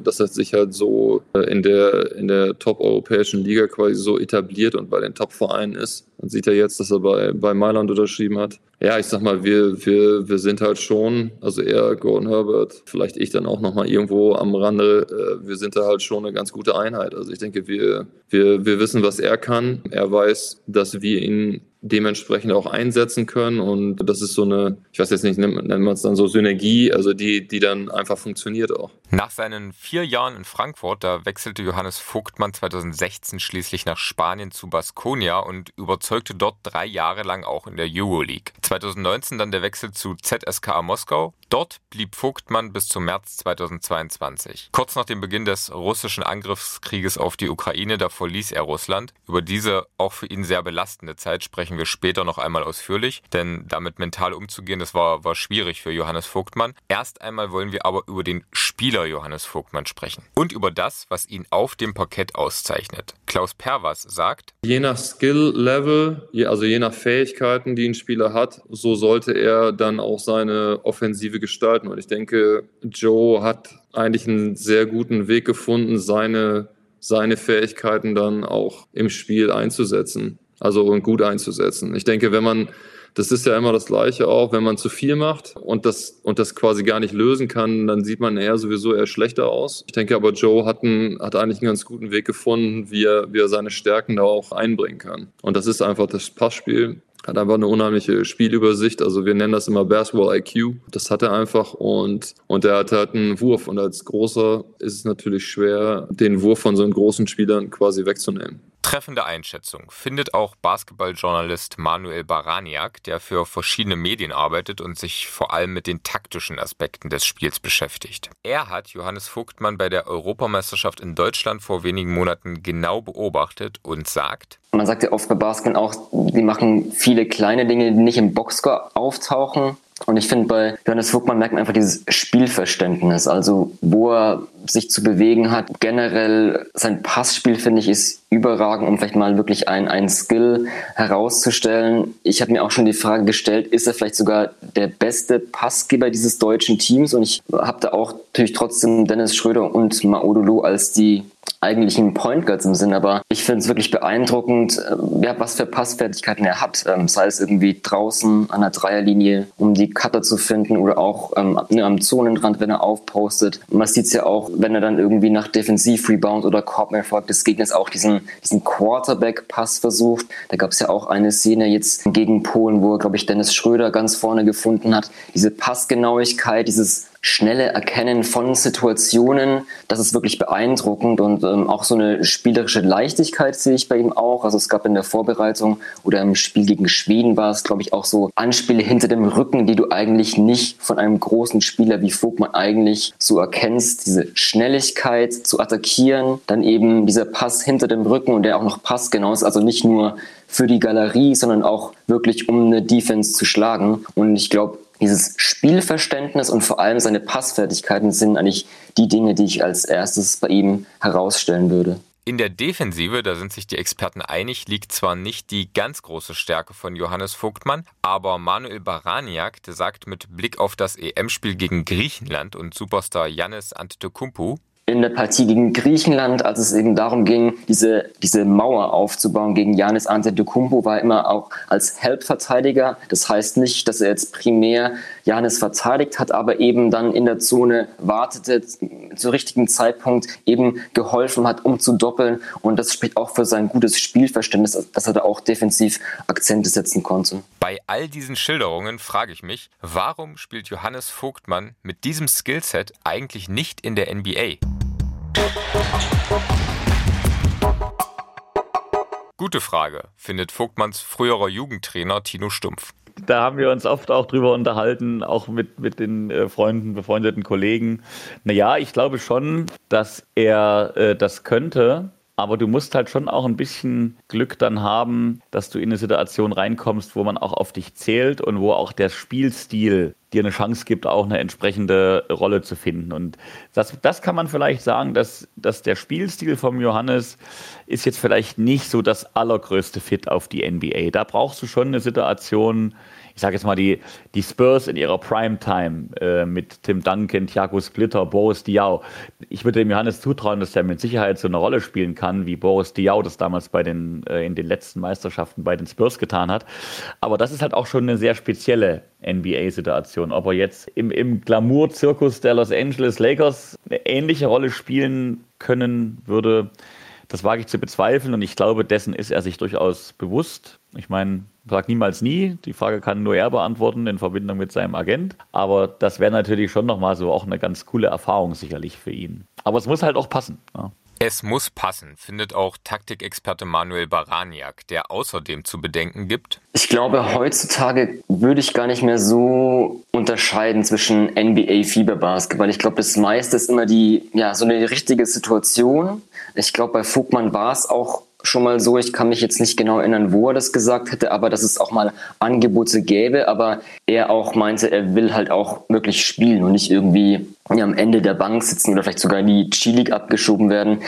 das hat sich halt so äh, in der, in der top-europäischen Liga quasi so etabliert und bei den Top-Vereinen ist. Man sieht ja jetzt, dass er bei, bei Mailand unterschrieben hat. Ja, ich sag mal, wir, wir, wir sind halt schon, also er, Gordon Herbert, vielleicht ich dann auch nochmal irgendwo am Rande, äh, wir sind da halt schon eine ganz gute Einheit. Also ich denke, wir, wir, wir wissen, was er kann. Er weiß, dass wir ihn dementsprechend auch einsetzen können. Und das ist so eine, ich weiß jetzt nicht, nennt man es dann so Synergie, also die, die dann einfach funktioniert auch. Nach seinen vier Jahren in Frankfurt, da wechselte Johannes Vogtmann 2016 schließlich nach Spanien zu Baskonia und überzeugte dort drei Jahre lang auch in der Euroleague. 2019 dann der Wechsel zu ZSKA Moskau. Dort blieb Vogtmann bis zum März 2022. Kurz nach dem Beginn des russischen Angriffskrieges auf die Ukraine, da verließ er Russland. Über diese auch für ihn sehr belastende Zeit sprechen wir später noch einmal ausführlich, denn damit mental umzugehen, das war, war schwierig für Johannes Vogtmann. Erst einmal wollen wir aber über den Spieler Johannes Vogtmann sprechen und über das, was ihn auf dem Parkett auszeichnet. Klaus Perwas sagt, Je nach Skill-Level, also je nach Fähigkeiten, die ein Spieler hat, so sollte er dann auch seine Offensive Offensive gestalten. Und ich denke, Joe hat eigentlich einen sehr guten Weg gefunden, seine, seine Fähigkeiten dann auch im Spiel einzusetzen. Also und gut einzusetzen. Ich denke, wenn man, das ist ja immer das Gleiche auch, wenn man zu viel macht und das, und das quasi gar nicht lösen kann, dann sieht man eher sowieso eher schlechter aus. Ich denke aber, Joe hat, einen, hat eigentlich einen ganz guten Weg gefunden, wie er, wie er seine Stärken da auch einbringen kann. Und das ist einfach das Passspiel hat einfach eine unheimliche Spielübersicht. Also wir nennen das immer Basketball IQ. Das hat er einfach und, und er hat halt einen Wurf. Und als Großer ist es natürlich schwer, den Wurf von so einem großen Spielern quasi wegzunehmen. Treffende Einschätzung findet auch Basketballjournalist Manuel Baraniak, der für verschiedene Medien arbeitet und sich vor allem mit den taktischen Aspekten des Spiels beschäftigt. Er hat Johannes Vogtmann bei der Europameisterschaft in Deutschland vor wenigen Monaten genau beobachtet und sagt, man sagt ja oft bei Basketball auch, die machen viele kleine Dinge, die nicht im Boxscore auftauchen. Und ich finde, bei Johannes Vogtmann merkt man einfach dieses Spielverständnis, also wo er sich zu bewegen hat. Generell sein Passspiel, finde ich, ist überragend, um vielleicht mal wirklich ein, ein Skill herauszustellen. Ich habe mir auch schon die Frage gestellt, ist er vielleicht sogar der beste Passgeber dieses deutschen Teams? Und ich habe da auch natürlich trotzdem Dennis Schröder und Maodolo als die eigentlichen Point Guards im Sinn, aber ich finde es wirklich beeindruckend, äh, ja, was für Passfertigkeiten er hat. Ähm, sei es irgendwie draußen an der Dreierlinie, um die Cutter zu finden oder auch ähm, ne, am Zonenrand, wenn er aufpostet. Man sieht es ja auch, wenn er dann irgendwie nach Defensiv-Rebound oder Korberfolg des Gegners auch diesen, diesen Quarterback-Pass versucht. Da gab es ja auch eine Szene jetzt gegen Polen, wo, glaube ich, Dennis Schröder ganz vorne gefunden hat. Diese Passgenauigkeit, dieses schnelle Erkennen von Situationen, das ist wirklich beeindruckend und ähm, auch so eine spielerische Leichtigkeit sehe ich bei ihm auch. Also es gab in der Vorbereitung oder im Spiel gegen Schweden war es, glaube ich, auch so Anspiele hinter dem Rücken, die du eigentlich nicht von einem großen Spieler wie Vogtmann eigentlich so erkennst. Diese Schnelligkeit zu attackieren, dann eben dieser Pass hinter dem Rücken und der auch noch passgenau ist, also nicht nur für die Galerie, sondern auch wirklich um eine Defense zu schlagen. Und ich glaube, dieses Spielverständnis und vor allem seine Passfertigkeiten sind eigentlich die Dinge, die ich als erstes bei ihm herausstellen würde. In der Defensive, da sind sich die Experten einig, liegt zwar nicht die ganz große Stärke von Johannes Vogtmann, aber Manuel Baraniak, der sagt mit Blick auf das EM-Spiel gegen Griechenland und Superstar Yannis Antetokounmpo, in der Partie gegen Griechenland, als es eben darum ging, diese, diese Mauer aufzubauen gegen Janis Antetokounmpo, war immer auch als Help-Verteidiger. Das heißt nicht, dass er jetzt primär Janis verteidigt hat, aber eben dann in der Zone wartete, zu richtigen Zeitpunkt eben geholfen hat, um zu doppeln. Und das spricht auch für sein gutes Spielverständnis, dass er da auch defensiv Akzente setzen konnte. Bei all diesen Schilderungen frage ich mich, warum spielt Johannes Vogtmann mit diesem Skillset eigentlich nicht in der NBA? Gute Frage, findet Vogtmanns früherer Jugendtrainer Tino Stumpf. Da haben wir uns oft auch drüber unterhalten, auch mit, mit den äh, Freunden, befreundeten Kollegen. Naja, ich glaube schon, dass er äh, das könnte. Aber du musst halt schon auch ein bisschen Glück dann haben, dass du in eine Situation reinkommst, wo man auch auf dich zählt und wo auch der Spielstil dir eine Chance gibt, auch eine entsprechende Rolle zu finden. Und das, das kann man vielleicht sagen, dass, dass der Spielstil vom Johannes ist jetzt vielleicht nicht so das allergrößte Fit auf die NBA. Da brauchst du schon eine Situation, ich sage jetzt mal, die, die Spurs in ihrer Primetime äh, mit Tim Duncan, Thiago Splitter, Boris Diaw. Ich würde dem Johannes zutrauen, dass er mit Sicherheit so eine Rolle spielen kann, wie Boris Diaw das damals bei den, äh, in den letzten Meisterschaften bei den Spurs getan hat. Aber das ist halt auch schon eine sehr spezielle NBA-Situation. Ob er jetzt im, im Glamour-Zirkus der Los Angeles Lakers eine ähnliche Rolle spielen können würde, das wage ich zu bezweifeln und ich glaube, dessen ist er sich durchaus bewusst. Ich meine, sag niemals nie. Die Frage kann nur er beantworten in Verbindung mit seinem Agent. Aber das wäre natürlich schon nochmal so auch eine ganz coole Erfahrung sicherlich für ihn. Aber es muss halt auch passen. Ja. Es muss passen, findet auch Taktikexperte Manuel Baraniak, der außerdem zu bedenken gibt. Ich glaube, heutzutage würde ich gar nicht mehr so unterscheiden zwischen NBA-Fieberbasketball. Ich glaube, das meiste ist immer die, ja, so eine richtige Situation. Ich glaube, bei Vogtmann war es auch schon mal so, ich kann mich jetzt nicht genau erinnern, wo er das gesagt hätte, aber dass es auch mal Angebote gäbe, aber er auch meinte, er will halt auch wirklich spielen und nicht irgendwie am Ende der Bank sitzen oder vielleicht sogar in die G-League abgeschoben werden.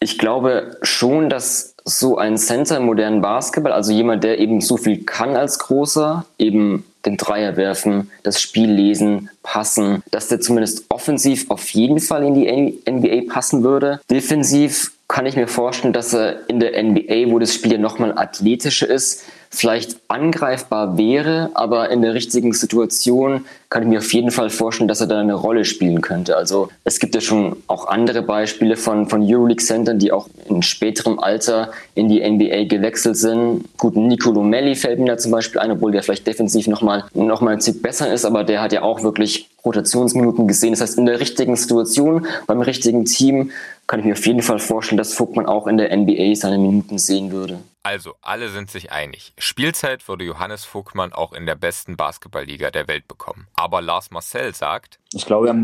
Ich glaube schon, dass so ein Center im modernen Basketball, also jemand, der eben so viel kann als großer, eben den Dreier werfen, das Spiel lesen, passen, dass der zumindest offensiv auf jeden Fall in die NBA passen würde. Defensiv kann ich mir vorstellen, dass er in der NBA, wo das Spiel ja nochmal athletischer ist, vielleicht angreifbar wäre, aber in der richtigen Situation kann ich mir auf jeden Fall vorstellen, dass er da eine Rolle spielen könnte. Also es gibt ja schon auch andere Beispiele von, von Euroleague-Centern, die auch in späterem Alter in die NBA gewechselt sind. Gut, Nicolo Melli fällt mir da zum Beispiel ein, obwohl der vielleicht defensiv nochmal noch mal ein Tick besser ist, aber der hat ja auch wirklich Rotationsminuten gesehen. Das heißt, in der richtigen Situation, beim richtigen Team kann ich mir auf jeden Fall vorstellen, dass Vogtmann auch in der NBA seine Minuten sehen würde. Also, alle sind sich einig. Spielzeit würde Johannes Vogtmann auch in der besten Basketballliga der Welt bekommen. Aber Lars Marcel sagt, ich glaube, er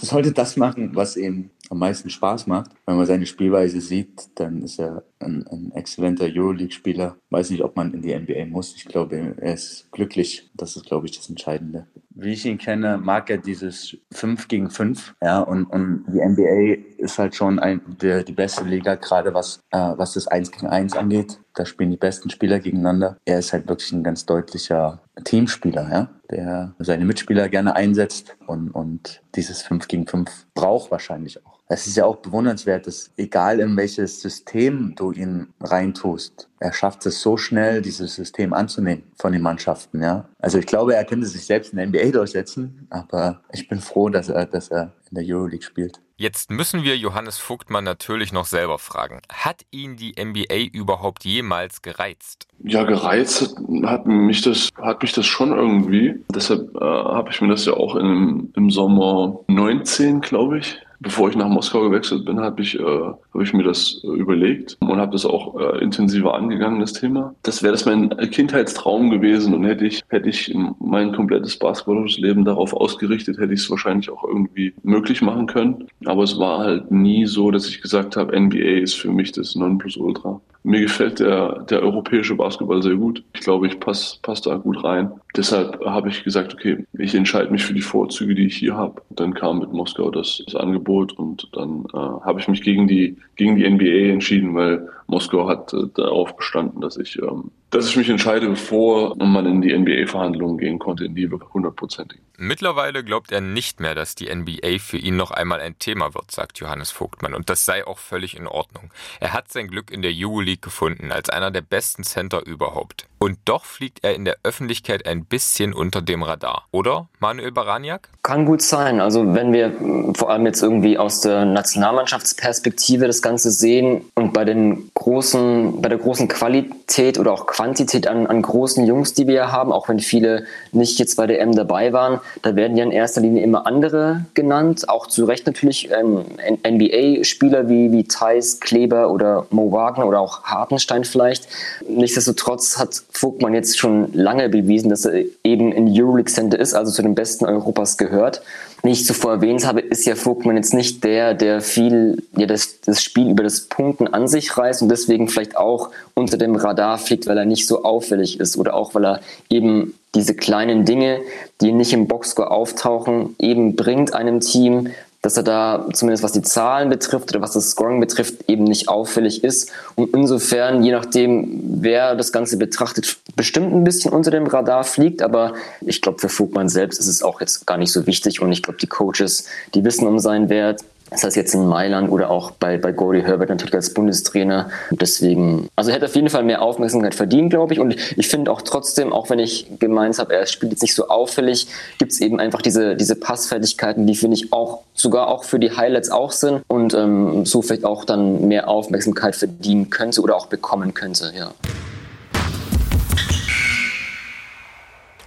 sollte das machen, was ihm am meisten Spaß macht. Wenn man seine Spielweise sieht, dann ist er ein, ein exzellenter Euroleague-Spieler. Weiß nicht, ob man in die NBA muss. Ich glaube, er ist glücklich. Das ist, glaube ich, das Entscheidende. Wie ich ihn kenne, mag er dieses 5 gegen 5. Ja, und, und die NBA ist halt schon ein, der, die beste Liga, gerade was, äh, was das 1 gegen 1 angeht. Da spielen die besten Spieler gegeneinander. Er ist halt wirklich ein ganz deutlicher Teamspieler, ja, der seine Mitspieler gerne einsetzt und, und dieses 5 gegen 5 braucht wahrscheinlich auch. Es ist ja auch bewundernswert, dass egal in welches System du ihn reintust, er schafft es so schnell, dieses System anzunehmen von den Mannschaften. Ja? Also ich glaube, er könnte sich selbst in der NBA durchsetzen, aber ich bin froh, dass er, dass er in der Euroleague spielt. Jetzt müssen wir Johannes Vogtmann natürlich noch selber fragen. Hat ihn die NBA überhaupt jemals gereizt? Ja, gereizt hat mich das, hat mich das schon irgendwie. Deshalb äh, habe ich mir das ja auch im, im Sommer 19, glaube ich, Bevor ich nach Moskau gewechselt bin, habe ich, äh, hab ich mir das äh, überlegt und habe das auch äh, intensiver angegangen, das Thema. Das wäre das mein Kindheitstraum gewesen und hätte ich, hätte ich mein komplettes basketballisches Leben darauf ausgerichtet, hätte ich es wahrscheinlich auch irgendwie möglich machen können. Aber es war halt nie so, dass ich gesagt habe, NBA ist für mich das Nonplusultra. Mir gefällt der, der europäische Basketball sehr gut. Ich glaube, ich passe pass da gut rein. Deshalb habe ich gesagt, okay, ich entscheide mich für die Vorzüge, die ich hier habe. Dann kam mit Moskau das, das Angebot und dann äh, habe ich mich gegen die, gegen die NBA entschieden, weil Moskau hat äh, darauf bestanden, dass ich, ähm, dass ich mich entscheide, bevor man in die NBA-Verhandlungen gehen konnte, in die hundertprozentig. Mittlerweile glaubt er nicht mehr, dass die NBA für ihn noch einmal ein Thema wird, sagt Johannes Vogtmann. Und das sei auch völlig in Ordnung. Er hat sein Glück in der Euroleague gefunden, als einer der besten Center überhaupt. Und doch fliegt er in der Öffentlichkeit ein bisschen unter dem Radar. Oder, Manuel Baraniak? Kann gut sein. Also wenn wir vor allem jetzt irgendwie aus der Nationalmannschaftsperspektive das Ganze sehen und bei den großen, bei der großen Qualität oder auch Quantität an, an großen Jungs, die wir haben, auch wenn viele nicht jetzt bei der M dabei waren, da werden ja in erster Linie immer andere genannt. Auch zu Recht natürlich ähm, NBA-Spieler wie, wie Thais, Kleber oder Mo Wagner oder auch Hartenstein vielleicht. Nichtsdestotrotz hat Vogtmann jetzt schon lange bewiesen, dass er eben in Euroleague Center ist, also zu den besten Europas gehört. Wie ich zuvor erwähnt habe, ist ja Vogtmann jetzt nicht der, der viel ja, das, das Spiel über das Punkten an sich reißt und deswegen vielleicht auch unter dem Radar fliegt, weil er nicht so auffällig ist oder auch weil er eben diese kleinen Dinge, die nicht im Boxscore auftauchen, eben bringt einem Team, dass er da zumindest was die Zahlen betrifft oder was das Scoring betrifft, eben nicht auffällig ist. Und insofern, je nachdem, wer das Ganze betrachtet, bestimmt ein bisschen unter dem Radar fliegt. Aber ich glaube, für Vogtmann selbst ist es auch jetzt gar nicht so wichtig. Und ich glaube, die Coaches, die wissen um seinen Wert. Das heißt jetzt in Mailand oder auch bei, bei Gordy Herbert natürlich als Bundestrainer. Deswegen, also er hätte auf jeden Fall mehr Aufmerksamkeit verdient, glaube ich. Und ich finde auch trotzdem, auch wenn ich gemeint habe, er spielt jetzt nicht so auffällig, gibt es eben einfach diese, diese Passfertigkeiten, die finde ich auch sogar auch für die Highlights auch sind und ähm, so vielleicht auch dann mehr Aufmerksamkeit verdienen könnte oder auch bekommen könnte, ja.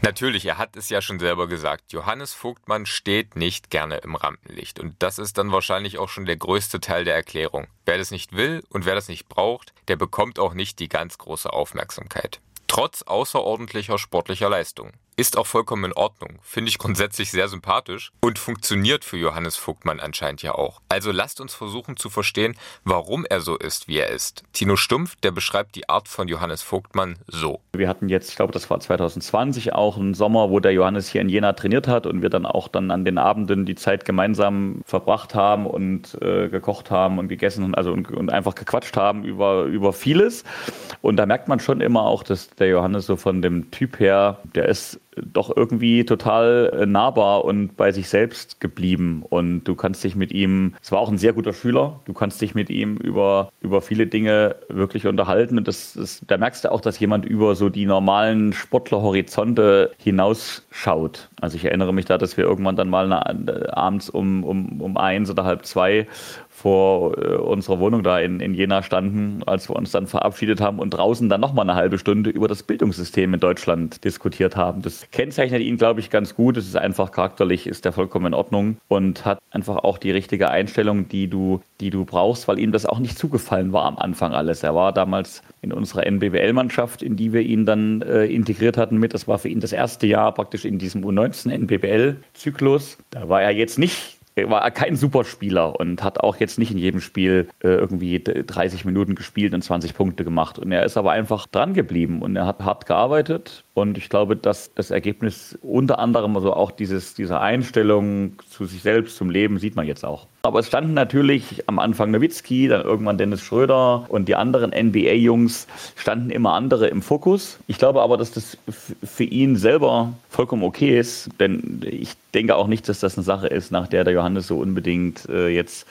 Natürlich, er hat es ja schon selber gesagt. Johannes Vogtmann steht nicht gerne im Rampenlicht. Und das ist dann wahrscheinlich auch schon der größte Teil der Erklärung. Wer das nicht will und wer das nicht braucht, der bekommt auch nicht die ganz große Aufmerksamkeit. Trotz außerordentlicher sportlicher Leistung. Ist auch vollkommen in Ordnung, finde ich grundsätzlich sehr sympathisch und funktioniert für Johannes Vogtmann anscheinend ja auch. Also lasst uns versuchen zu verstehen, warum er so ist, wie er ist. Tino Stumpf, der beschreibt die Art von Johannes Vogtmann so. Wir hatten jetzt, ich glaube, das war 2020 auch einen Sommer, wo der Johannes hier in Jena trainiert hat und wir dann auch dann an den Abenden die Zeit gemeinsam verbracht haben und äh, gekocht haben und gegessen und, also und, und einfach gequatscht haben über, über vieles. Und da merkt man schon immer auch, dass der Johannes so von dem Typ her, der ist doch irgendwie total äh, nahbar und bei sich selbst geblieben. Und du kannst dich mit ihm, es war auch ein sehr guter Schüler, du kannst dich mit ihm über, über viele Dinge wirklich unterhalten. Und das, das, da merkst du auch, dass jemand über so die normalen Sportlerhorizonte hinausschaut. Also ich erinnere mich da, dass wir irgendwann dann mal eine, abends um, um, um eins oder halb zwei vor äh, unserer Wohnung da in, in Jena standen, als wir uns dann verabschiedet haben und draußen dann nochmal eine halbe Stunde über das Bildungssystem in Deutschland diskutiert haben. Das kennzeichnet ihn, glaube ich, ganz gut. Es ist einfach charakterlich, ist er vollkommen in Ordnung und hat einfach auch die richtige Einstellung, die du, die du brauchst, weil ihm das auch nicht zugefallen war am Anfang alles. Er war damals in unserer NBBL-Mannschaft, in die wir ihn dann äh, integriert hatten mit. Das war für ihn das erste Jahr praktisch in diesem U19 NBBL-Zyklus. Da war er jetzt nicht war kein Superspieler und hat auch jetzt nicht in jedem Spiel äh, irgendwie 30 Minuten gespielt und 20 Punkte gemacht. Und er ist aber einfach dran geblieben und er hat hart gearbeitet. Und ich glaube, dass das Ergebnis unter anderem, also auch dieses, diese Einstellung zu sich selbst, zum Leben, sieht man jetzt auch. Aber es standen natürlich am Anfang Nowitzki, dann irgendwann Dennis Schröder und die anderen NBA-Jungs standen immer andere im Fokus. Ich glaube aber, dass das für ihn selber vollkommen okay ist, denn ich denke auch nicht, dass das eine Sache ist, nach der der Johannes so unbedingt äh, jetzt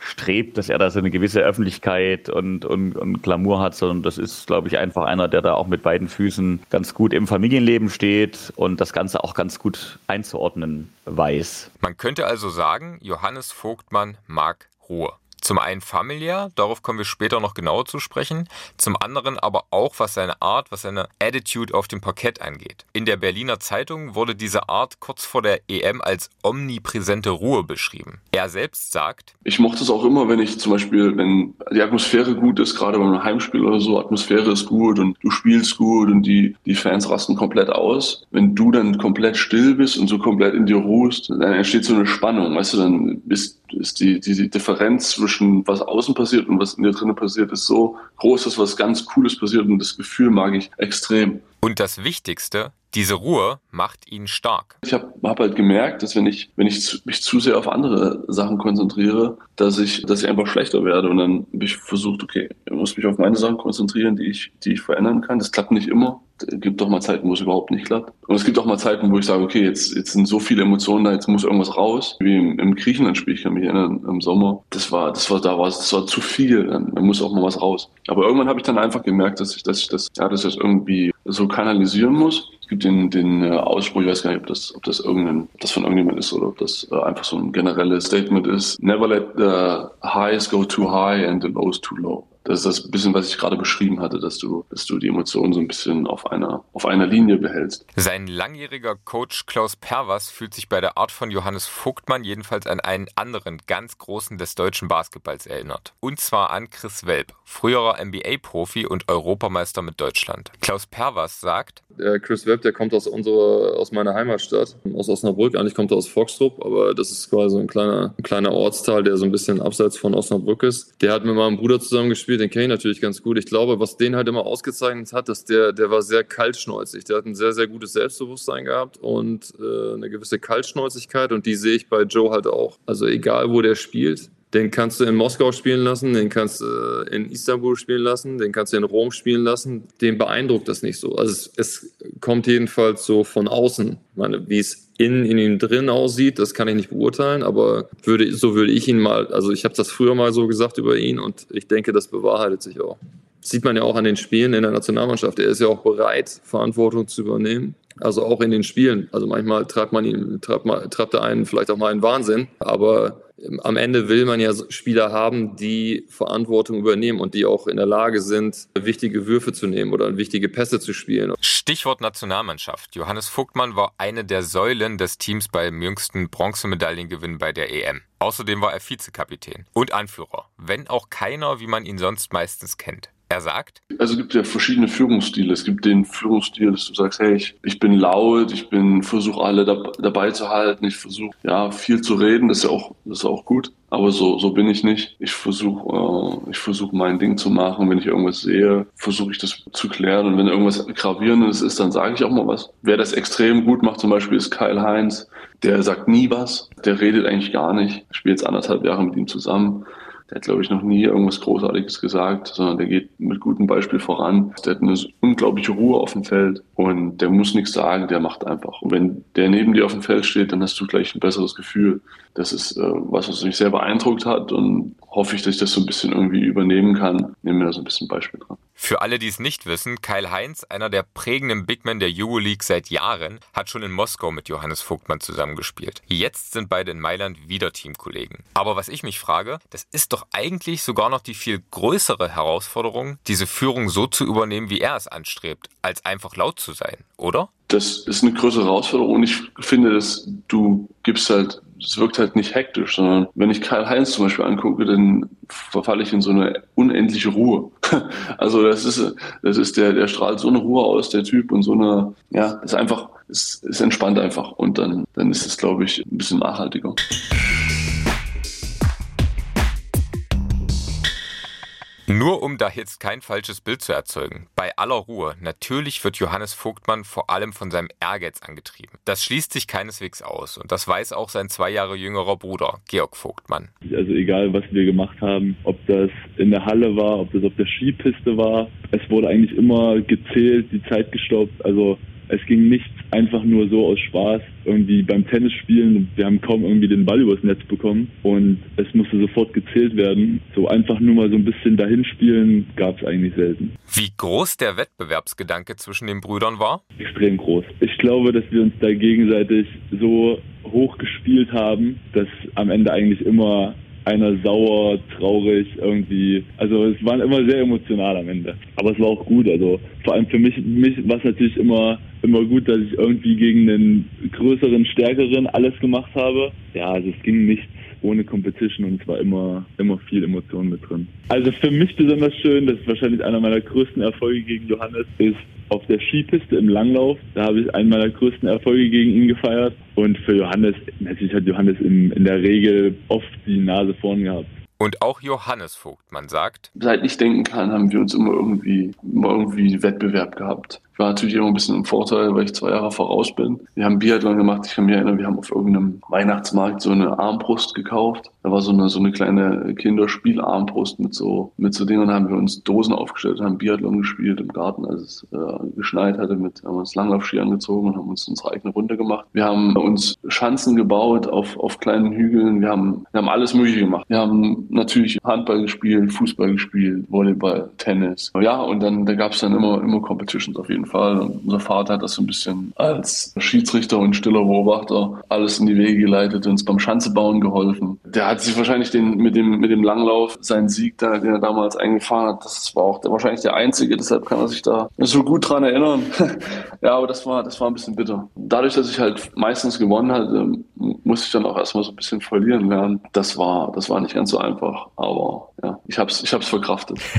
strebt, dass er da so eine gewisse Öffentlichkeit und, und, und Glamour hat, sondern das ist, glaube ich, einfach einer, der da auch mit beiden Füßen ganz gut im Familienleben steht und das Ganze auch ganz gut einzuordnen weiß. Man könnte also sagen, Johannes Vogtmann mag Ruhe. Zum einen familiär, darauf kommen wir später noch genauer zu sprechen, zum anderen aber auch, was seine Art, was seine Attitude auf dem Parkett angeht. In der Berliner Zeitung wurde diese Art kurz vor der EM als omnipräsente Ruhe beschrieben. Er selbst sagt, ich mochte es auch immer, wenn ich zum Beispiel, wenn die Atmosphäre gut ist, gerade beim Heimspiel oder so, Atmosphäre ist gut und du spielst gut und die, die Fans rasten komplett aus. Wenn du dann komplett still bist und so komplett in dir ruhst, dann entsteht so eine Spannung, weißt du, dann bist ist die, die, die Differenz zwischen was außen passiert und was in dir drinnen passiert, ist so groß, dass was ganz Cooles passiert und das Gefühl mag ich extrem. Und das Wichtigste, Diese Ruhe macht ihn stark. Ich habe hab halt gemerkt, dass wenn ich, wenn ich zu, mich zu sehr auf andere Sachen konzentriere, dass ich, dass ich einfach schlechter werde. Und dann habe ich versucht, okay, ich muss mich auf meine Sachen konzentrieren, die ich, die ich verändern kann. Das klappt nicht immer. Es gibt doch mal Zeiten, wo es überhaupt nicht klappt. Und es gibt auch mal Zeiten, wo ich sage, okay, jetzt, jetzt sind so viele Emotionen da, jetzt muss irgendwas raus. Wie im, im Griechenland-Spiel, ich kann mich erinnern, im Sommer. Das war, das war, da war, das war zu viel. Dann muss auch mal was raus. Aber irgendwann habe ich dann einfach gemerkt, dass ich, dass ich das, ja, dass ich irgendwie so kanalisieren muss gibt den, den äh, Ausspruch, ich weiß gar nicht, ob das, ob das irgendein, ob das von irgendjemand ist oder ob das äh, einfach so ein generelles Statement ist. Never let the highs go too high and the lows too low. Das ist das bisschen, was ich gerade beschrieben hatte, dass du, dass du die Emotionen so ein bisschen auf einer, auf einer Linie behältst. Sein langjähriger Coach Klaus Perwas fühlt sich bei der Art von Johannes Vogtmann jedenfalls an einen anderen ganz großen des deutschen Basketballs erinnert. Und zwar an Chris Welp, früherer NBA-Profi und Europameister mit Deutschland. Klaus Perwas sagt, der Chris Webb, der kommt aus unserer, aus meiner Heimatstadt, aus Osnabrück. Eigentlich kommt er aus Foxtrupp, aber das ist quasi ein kleiner, ein kleiner Ortsteil, der so ein bisschen abseits von Osnabrück ist. Der hat mit meinem Bruder zusammen gespielt, den kenne ich natürlich ganz gut. Ich glaube, was den halt immer ausgezeichnet hat, dass der, der war sehr kaltschnäuzig. Der hat ein sehr, sehr gutes Selbstbewusstsein gehabt und äh, eine gewisse Kaltschnäuzigkeit und die sehe ich bei Joe halt auch. Also egal, wo der spielt, den kannst du in Moskau spielen lassen, den kannst du äh, in Istanbul spielen lassen, den kannst du in Rom spielen lassen. Den beeindruckt das nicht so. Also es, es kommt jedenfalls so von außen. Ich meine, wie es innen in ihm drin aussieht, das kann ich nicht beurteilen, aber würde, so würde ich ihn mal, also ich habe das früher mal so gesagt über ihn und ich denke, das bewahrheitet sich auch. Sieht man ja auch an den Spielen in der Nationalmannschaft. Er ist ja auch bereit, Verantwortung zu übernehmen. Also auch in den Spielen. Also manchmal treibt man ihn, treibt, mal, treibt er einen vielleicht auch mal in Wahnsinn, aber am Ende will man ja Spieler haben, die Verantwortung übernehmen und die auch in der Lage sind, wichtige Würfe zu nehmen oder wichtige Pässe zu spielen. Stichwort Nationalmannschaft. Johannes Vogtmann war eine der Säulen des Teams beim jüngsten Bronzemedaillengewinn bei der EM. Außerdem war er Vizekapitän und Anführer, wenn auch keiner, wie man ihn sonst meistens kennt. Er sagt? Also es gibt ja verschiedene Führungsstile. Es gibt den Führungsstil, dass du sagst, hey, ich, ich bin laut, ich bin versuche alle da, dabei zu halten, ich versuche ja viel zu reden, das ist ja auch das ist auch gut. Aber so so bin ich nicht. Ich versuche äh, ich versuche mein Ding zu machen. Wenn ich irgendwas sehe, versuche ich das zu klären. Und wenn irgendwas gravierendes ist, dann sage ich auch mal was. Wer das extrem gut macht, zum Beispiel ist Kyle Heinz. Der sagt nie was. Der redet eigentlich gar nicht. Ich spiele jetzt anderthalb Jahre mit ihm zusammen. Der hat, glaube ich, noch nie irgendwas Großartiges gesagt, sondern der geht mit gutem Beispiel voran. Der hat eine unglaubliche Ruhe auf dem Feld und der muss nichts sagen, der macht einfach. Und wenn der neben dir auf dem Feld steht, dann hast du gleich ein besseres Gefühl. Das ist äh, was, was mich sehr beeindruckt hat und hoffe ich, dass ich das so ein bisschen irgendwie übernehmen kann. Nehmen wir da so ein bisschen Beispiel dran. Für alle, die es nicht wissen, Kyle Heinz, einer der prägenden Bigmen der Euroleague seit Jahren, hat schon in Moskau mit Johannes Vogtmann zusammengespielt. Jetzt sind beide in Mailand wieder Teamkollegen. Aber was ich mich frage, das ist doch eigentlich sogar noch die viel größere Herausforderung, diese Führung so zu übernehmen, wie er es anstrebt, als einfach laut zu sein, oder? Das ist eine größere Herausforderung und ich finde, dass du gibst halt es wirkt halt nicht hektisch, sondern wenn ich Karl Heinz zum Beispiel angucke, dann verfalle ich in so eine unendliche Ruhe. also das ist, das ist der, der strahlt so eine Ruhe aus, der Typ und so eine, ja, ist einfach, ist, ist entspannt einfach und dann, dann ist es, glaube ich, ein bisschen nachhaltiger. Nur um da jetzt kein falsches Bild zu erzeugen. Bei aller Ruhe, natürlich wird Johannes Vogtmann vor allem von seinem Ehrgeiz angetrieben. Das schließt sich keineswegs aus und das weiß auch sein zwei Jahre jüngerer Bruder, Georg Vogtmann. Also egal, was wir gemacht haben, ob das in der Halle war, ob das auf der Skipiste war, es wurde eigentlich immer gezählt, die Zeit gestoppt. Also es ging nicht einfach nur so aus Spaß irgendwie beim Tennisspielen. Wir haben kaum irgendwie den Ball übers Netz bekommen und es musste sofort gezählt werden. So einfach nur mal so ein bisschen dahinspielen gab es eigentlich selten. Wie groß der Wettbewerbsgedanke zwischen den Brüdern war? Extrem groß. Ich glaube, dass wir uns da gegenseitig so hoch gespielt haben, dass am Ende eigentlich immer einer sauer, traurig, irgendwie. Also es war immer sehr emotional am Ende. Aber es war auch gut. Also vor allem für mich, mich war es natürlich immer, immer gut, dass ich irgendwie gegen einen größeren, stärkeren alles gemacht habe. Ja, also es ging nichts ohne Competition und es war immer, immer viel Emotion mit drin. Also für mich besonders schön, das ist wahrscheinlich einer meiner größten Erfolge gegen Johannes, ist auf der Skipiste im Langlauf. Da habe ich einen meiner größten Erfolge gegen ihn gefeiert. Und für Johannes, natürlich hat Johannes in, in der Regel oft die Nase vorn gehabt. Und auch Johannes Vogt, man sagt. Seit ich denken kann, haben wir uns immer irgendwie, immer irgendwie Wettbewerb gehabt. War natürlich immer ein bisschen ein Vorteil, weil ich zwei Jahre voraus bin. Wir haben Biathlon gemacht. Ich kann mich erinnern, wir haben auf irgendeinem Weihnachtsmarkt so eine Armbrust gekauft. Da war so eine, so eine kleine Kinderspielarmbrust mit so, mit so Dingen. Und haben wir uns Dosen aufgestellt, haben Biathlon gespielt im Garten, als es äh, geschneit hatte. Mit, haben uns Langlaufski angezogen und haben uns unsere eigene Runde gemacht. Wir haben uns Schanzen gebaut auf, auf kleinen Hügeln. Wir haben, wir haben alles Mögliche gemacht. Wir haben natürlich Handball gespielt, Fußball gespielt, Volleyball, Tennis. Ja, und dann da gab es dann immer, immer Competitions auf jeden Fall. Und unser Vater hat das so ein bisschen als Schiedsrichter und stiller Beobachter alles in die Wege geleitet, uns beim Schanzebauen geholfen. Der hat sich wahrscheinlich den, mit, dem, mit dem Langlauf seinen Sieg, da, den er damals eingefahren hat, das war auch der, wahrscheinlich der einzige, deshalb kann er sich da so gut dran erinnern. ja, aber das war, das war ein bisschen bitter. Dadurch, dass ich halt meistens gewonnen hatte, musste ich dann auch erstmal so ein bisschen verlieren lernen. Das war, das war nicht ganz so einfach, aber ja, ich hab's, ich hab's verkraftet.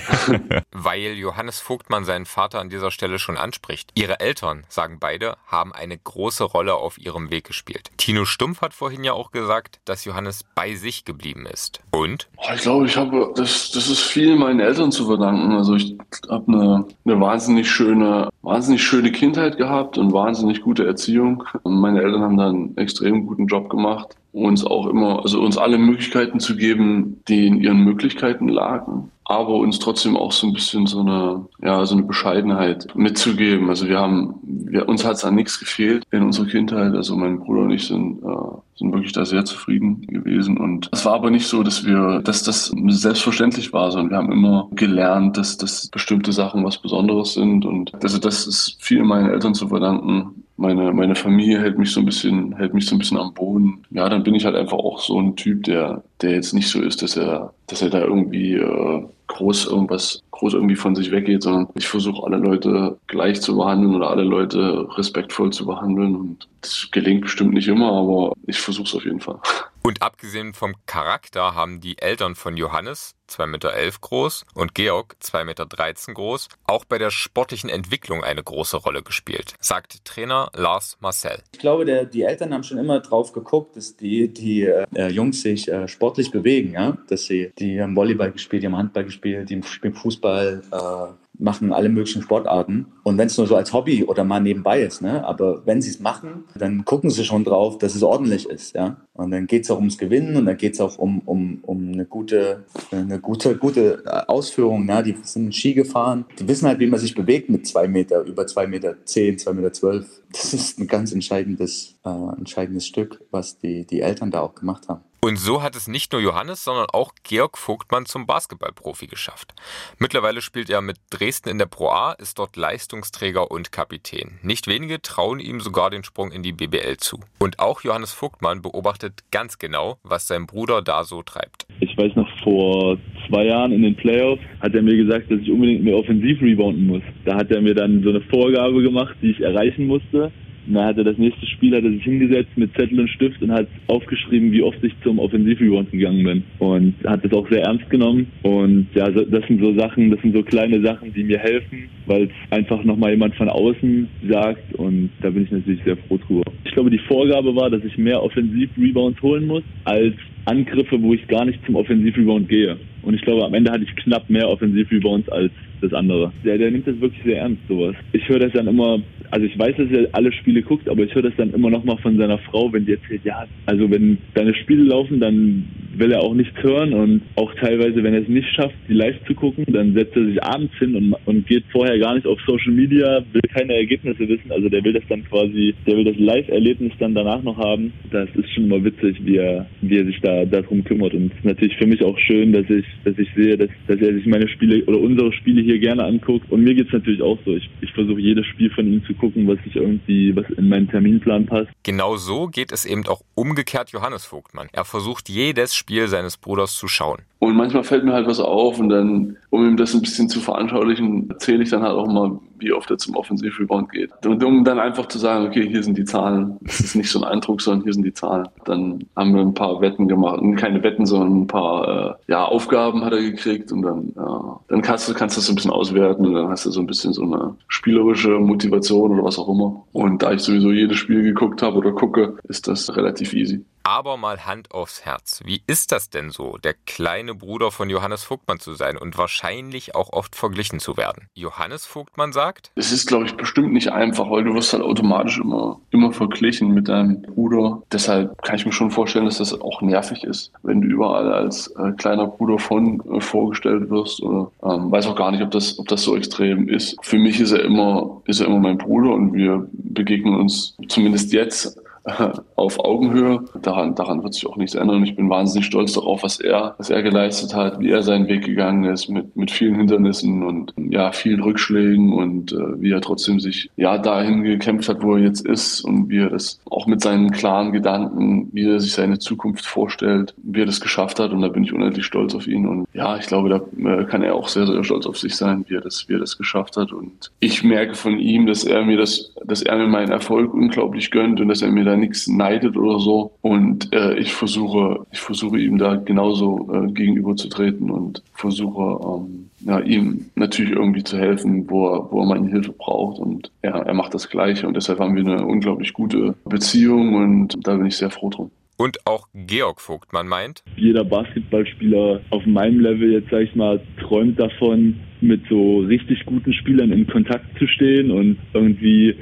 Weil Johannes Vogtmann seinen Vater an dieser Stelle schon anspricht. Ihre Eltern, sagen beide, haben eine große Rolle auf ihrem Weg gespielt. Tino Stumpf hat vorhin ja auch gesagt, dass Johannes bei sich geblieben ist. Und? Ich glaube, ich habe, das, das ist viel meinen Eltern zu verdanken. Also ich habe eine, eine wahnsinnig schöne, wahnsinnig schöne Kindheit gehabt und wahnsinnig gute Erziehung. Meine Eltern haben da einen extrem guten Job gemacht uns auch immer, also uns alle Möglichkeiten zu geben, die in ihren Möglichkeiten lagen, aber uns trotzdem auch so ein bisschen so eine, ja, so eine Bescheidenheit mitzugeben. Also wir haben, wir, uns hat es an nichts gefehlt in unserer Kindheit. Also mein Bruder und ich sind, äh, sind wirklich da sehr zufrieden gewesen. Und es war aber nicht so, dass wir, dass das selbstverständlich war, sondern wir haben immer gelernt, dass, dass bestimmte Sachen was Besonderes sind. Und also das ist viel meinen Eltern zu verdanken meine, meine Familie hält mich so ein bisschen, hält mich so ein bisschen am Boden. Ja, dann bin ich halt einfach auch so ein Typ, der, der jetzt nicht so ist, dass er, dass er da irgendwie äh, groß irgendwas, groß irgendwie von sich weggeht, sondern ich versuche alle Leute gleich zu behandeln oder alle Leute respektvoll zu behandeln. Und das gelingt bestimmt nicht immer, aber ich versuche es auf jeden Fall. Und abgesehen vom Charakter haben die Eltern von Johannes, 2,11 Meter groß, und Georg, 2,13 Meter groß, auch bei der sportlichen Entwicklung eine große Rolle gespielt, sagt Trainer Lars Marcel. Ich glaube, der, die Eltern haben schon immer drauf geguckt, dass die, die äh, Jungs sich äh, sportlich bewegen, ja? dass sie, die haben Volleyball gespielt, die haben Handball gespielt, die spielen Fußball, äh, machen alle möglichen Sportarten. Und wenn es nur so als Hobby oder mal nebenbei ist, ne? aber wenn sie es machen, dann gucken sie schon drauf, dass es ordentlich ist. Ja? Und dann geht es auch ums Gewinnen und dann geht es auch um, um, um eine gute, eine gute, gute Ausführung. Ne? Die sind Ski gefahren, die wissen halt, wie man sich bewegt mit zwei Meter, über zwei Meter zehn, zwei Meter zwölf. Das ist ein ganz entscheidendes, äh, entscheidendes Stück, was die, die Eltern da auch gemacht haben. Und so hat es nicht nur Johannes, sondern auch Georg Vogtmann zum Basketballprofi geschafft. Mittlerweile spielt er mit Dresden in der Pro A, ist dort Leistungsträger und Kapitän. Nicht wenige trauen ihm sogar den Sprung in die BBL zu. Und auch Johannes Vogtmann beobachtet ganz genau, was sein Bruder da so treibt. Ich weiß noch, vor zwei Jahren in den Playoffs hat er mir gesagt, dass ich unbedingt mehr offensiv rebounden muss. Da hat er mir dann so eine Vorgabe gemacht, die ich erreichen musste. Und dann hat er das nächste Spiel, hat er sich hingesetzt mit Zettel und Stift und hat aufgeschrieben, wie oft ich zum Offensivrebound gegangen bin. Und hat das auch sehr ernst genommen. Und ja, das sind so Sachen, das sind so kleine Sachen, die mir helfen, weil es einfach nochmal jemand von außen sagt. Und da bin ich natürlich sehr froh drüber. Ich glaube, die Vorgabe war, dass ich mehr Offensivrebounds holen muss, als Angriffe, wo ich gar nicht zum Offensivrebound gehe. Und ich glaube, am Ende hatte ich knapp mehr Offensivrebounds als das andere. Der, der nimmt das wirklich sehr ernst, sowas. Ich höre das dann immer, also ich weiß, dass er alle Spiele guckt, aber ich höre das dann immer noch mal von seiner Frau, wenn die erzählt, ja, also wenn deine Spiele laufen, dann will er auch nichts hören und auch teilweise, wenn er es nicht schafft, die live zu gucken, dann setzt er sich abends hin und, und geht vorher gar nicht auf Social Media, will keine Ergebnisse wissen, also der will das dann quasi, der will das Live-Erlebnis dann danach noch haben. Das ist schon immer witzig, wie er, wie er sich da darum kümmert und es ist natürlich für mich auch schön, dass ich, dass ich sehe, dass, dass er sich meine Spiele oder unsere Spiele hier gerne anguckt und mir geht es natürlich auch so. Ich, ich versuche jedes Spiel von ihm zu gucken, was ich irgendwie, was in meinen Terminplan passt. Genau so geht es eben auch umgekehrt Johannes Vogtmann. Er versucht jedes Spiel seines Bruders zu schauen. Und manchmal fällt mir halt was auf und dann, um ihm das ein bisschen zu veranschaulichen, erzähle ich dann halt auch mal, wie oft er zum Offensivrebound geht. Und um dann einfach zu sagen, okay, hier sind die Zahlen. Das ist nicht so ein Eindruck, sondern hier sind die Zahlen. Dann haben wir ein paar Wetten gemacht. Keine Wetten, sondern ein paar äh, ja, Aufgaben hat er gekriegt und dann, ja, dann kannst kannst du das so ein bisschen auswerten und dann hast du so ein bisschen so eine spielerische Motivation oder was auch immer. Und da ich sowieso jedes Spiel geguckt habe oder gucke, ist das relativ easy. Aber mal Hand aufs Herz. Wie ist das denn so, der kleine Bruder von Johannes Vogtmann zu sein und wahrscheinlich auch oft verglichen zu werden? Johannes Vogtmann sagt, es ist, glaube ich, bestimmt nicht einfach, weil du wirst halt automatisch immer, immer verglichen mit deinem Bruder. Deshalb kann ich mir schon vorstellen, dass das auch nervig ist, wenn du überall als äh, kleiner Bruder von äh, vorgestellt wirst oder ähm, weiß auch gar nicht, ob das, ob das so extrem ist. Für mich ist er immer, ist er immer mein Bruder und wir begegnen uns zumindest jetzt auf Augenhöhe. Daran, daran wird sich auch nichts ändern. Ich bin wahnsinnig stolz darauf, was er, was er geleistet hat, wie er seinen Weg gegangen ist mit, mit vielen Hindernissen und ja, vielen Rückschlägen und äh, wie er trotzdem sich ja dahin gekämpft hat, wo er jetzt ist und wie er das auch mit seinen klaren Gedanken, wie er sich seine Zukunft vorstellt, wie er das geschafft hat. Und da bin ich unendlich stolz auf ihn. Und ja, ich glaube, da äh, kann er auch sehr, sehr stolz auf sich sein, wie er das, wie er das geschafft hat. Und ich merke von ihm, dass er mir das, dass er mir meinen Erfolg unglaublich gönnt und dass er mir da nichts neidet oder so. Und äh, ich versuche, ich versuche ihm da genauso äh, gegenüberzutreten und versuche ähm, ja, ihm natürlich irgendwie zu helfen, wo er, wo er meine Hilfe braucht. Und ja, er macht das Gleiche. Und deshalb haben wir eine unglaublich gute Beziehung und da bin ich sehr froh drum. Und auch Georg Vogtmann meint, jeder Basketballspieler auf meinem Level jetzt, sag ich mal, träumt davon, mit so richtig guten Spielern in Kontakt zu stehen und irgendwie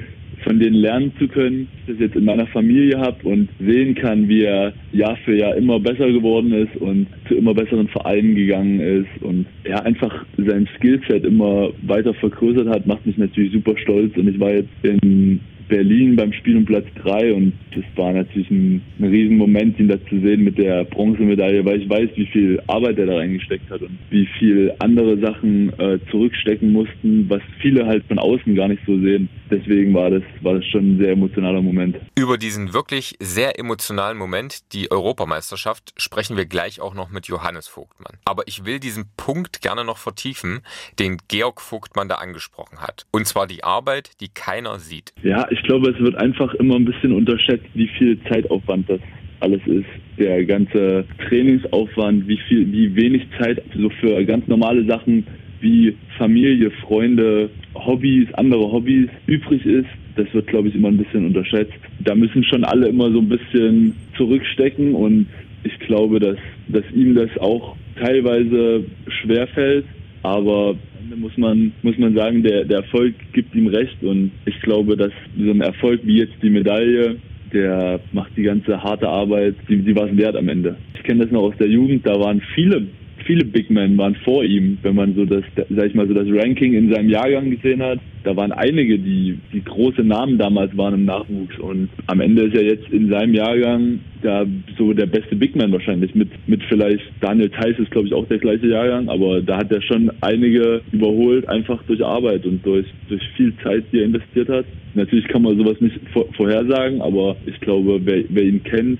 von denen lernen zu können, das jetzt in meiner Familie habe und sehen kann, wie er Jahr für Jahr immer besser geworden ist und zu immer besseren Vereinen gegangen ist und er einfach sein Skillset immer weiter vergrößert hat, macht mich natürlich super stolz und ich war jetzt in Berlin beim Spiel um Platz 3 und das war natürlich ein, ein Riesenmoment, ihn da zu sehen mit der Bronzemedaille, weil ich weiß, wie viel Arbeit er da reingesteckt hat und wie viel andere Sachen äh, zurückstecken mussten, was viele halt von außen gar nicht so sehen. Deswegen war das, war das schon ein sehr emotionaler Moment. Über diesen wirklich sehr emotionalen Moment, die Europameisterschaft, sprechen wir gleich auch noch mit Johannes Vogtmann. Aber ich will diesen Punkt gerne noch vertiefen, den Georg Vogtmann da angesprochen hat. Und zwar die Arbeit, die keiner sieht. Ja, ich glaube, es wird einfach immer ein bisschen unterschätzt, wie viel Zeitaufwand das alles ist. Der ganze Trainingsaufwand, wie viel, wie wenig Zeit so für ganz normale Sachen wie Familie, Freunde, Hobbys, andere Hobbys übrig ist. Das wird, glaube ich, immer ein bisschen unterschätzt. Da müssen schon alle immer so ein bisschen zurückstecken und ich glaube, dass, dass ihm das auch teilweise schwerfällt. Aber muss man, muss man sagen, der, der Erfolg gibt ihm recht und ich glaube, dass so ein Erfolg wie jetzt die Medaille, der macht die ganze harte Arbeit, die, die war es wert am Ende. Ich kenne das noch aus der Jugend, da waren viele viele Big Men waren vor ihm, wenn man so das, sag ich mal, so das Ranking in seinem Jahrgang gesehen hat. Da waren einige, die, die große Namen damals waren im Nachwuchs. Und am Ende ist er jetzt in seinem Jahrgang da so der beste Big Man wahrscheinlich. Mit, mit vielleicht Daniel Theiss ist, glaube ich, auch der gleiche Jahrgang, aber da hat er schon einige überholt, einfach durch Arbeit und durch, durch viel Zeit, die er investiert hat. Natürlich kann man sowas nicht vorhersagen, aber ich glaube, wer, wer ihn kennt,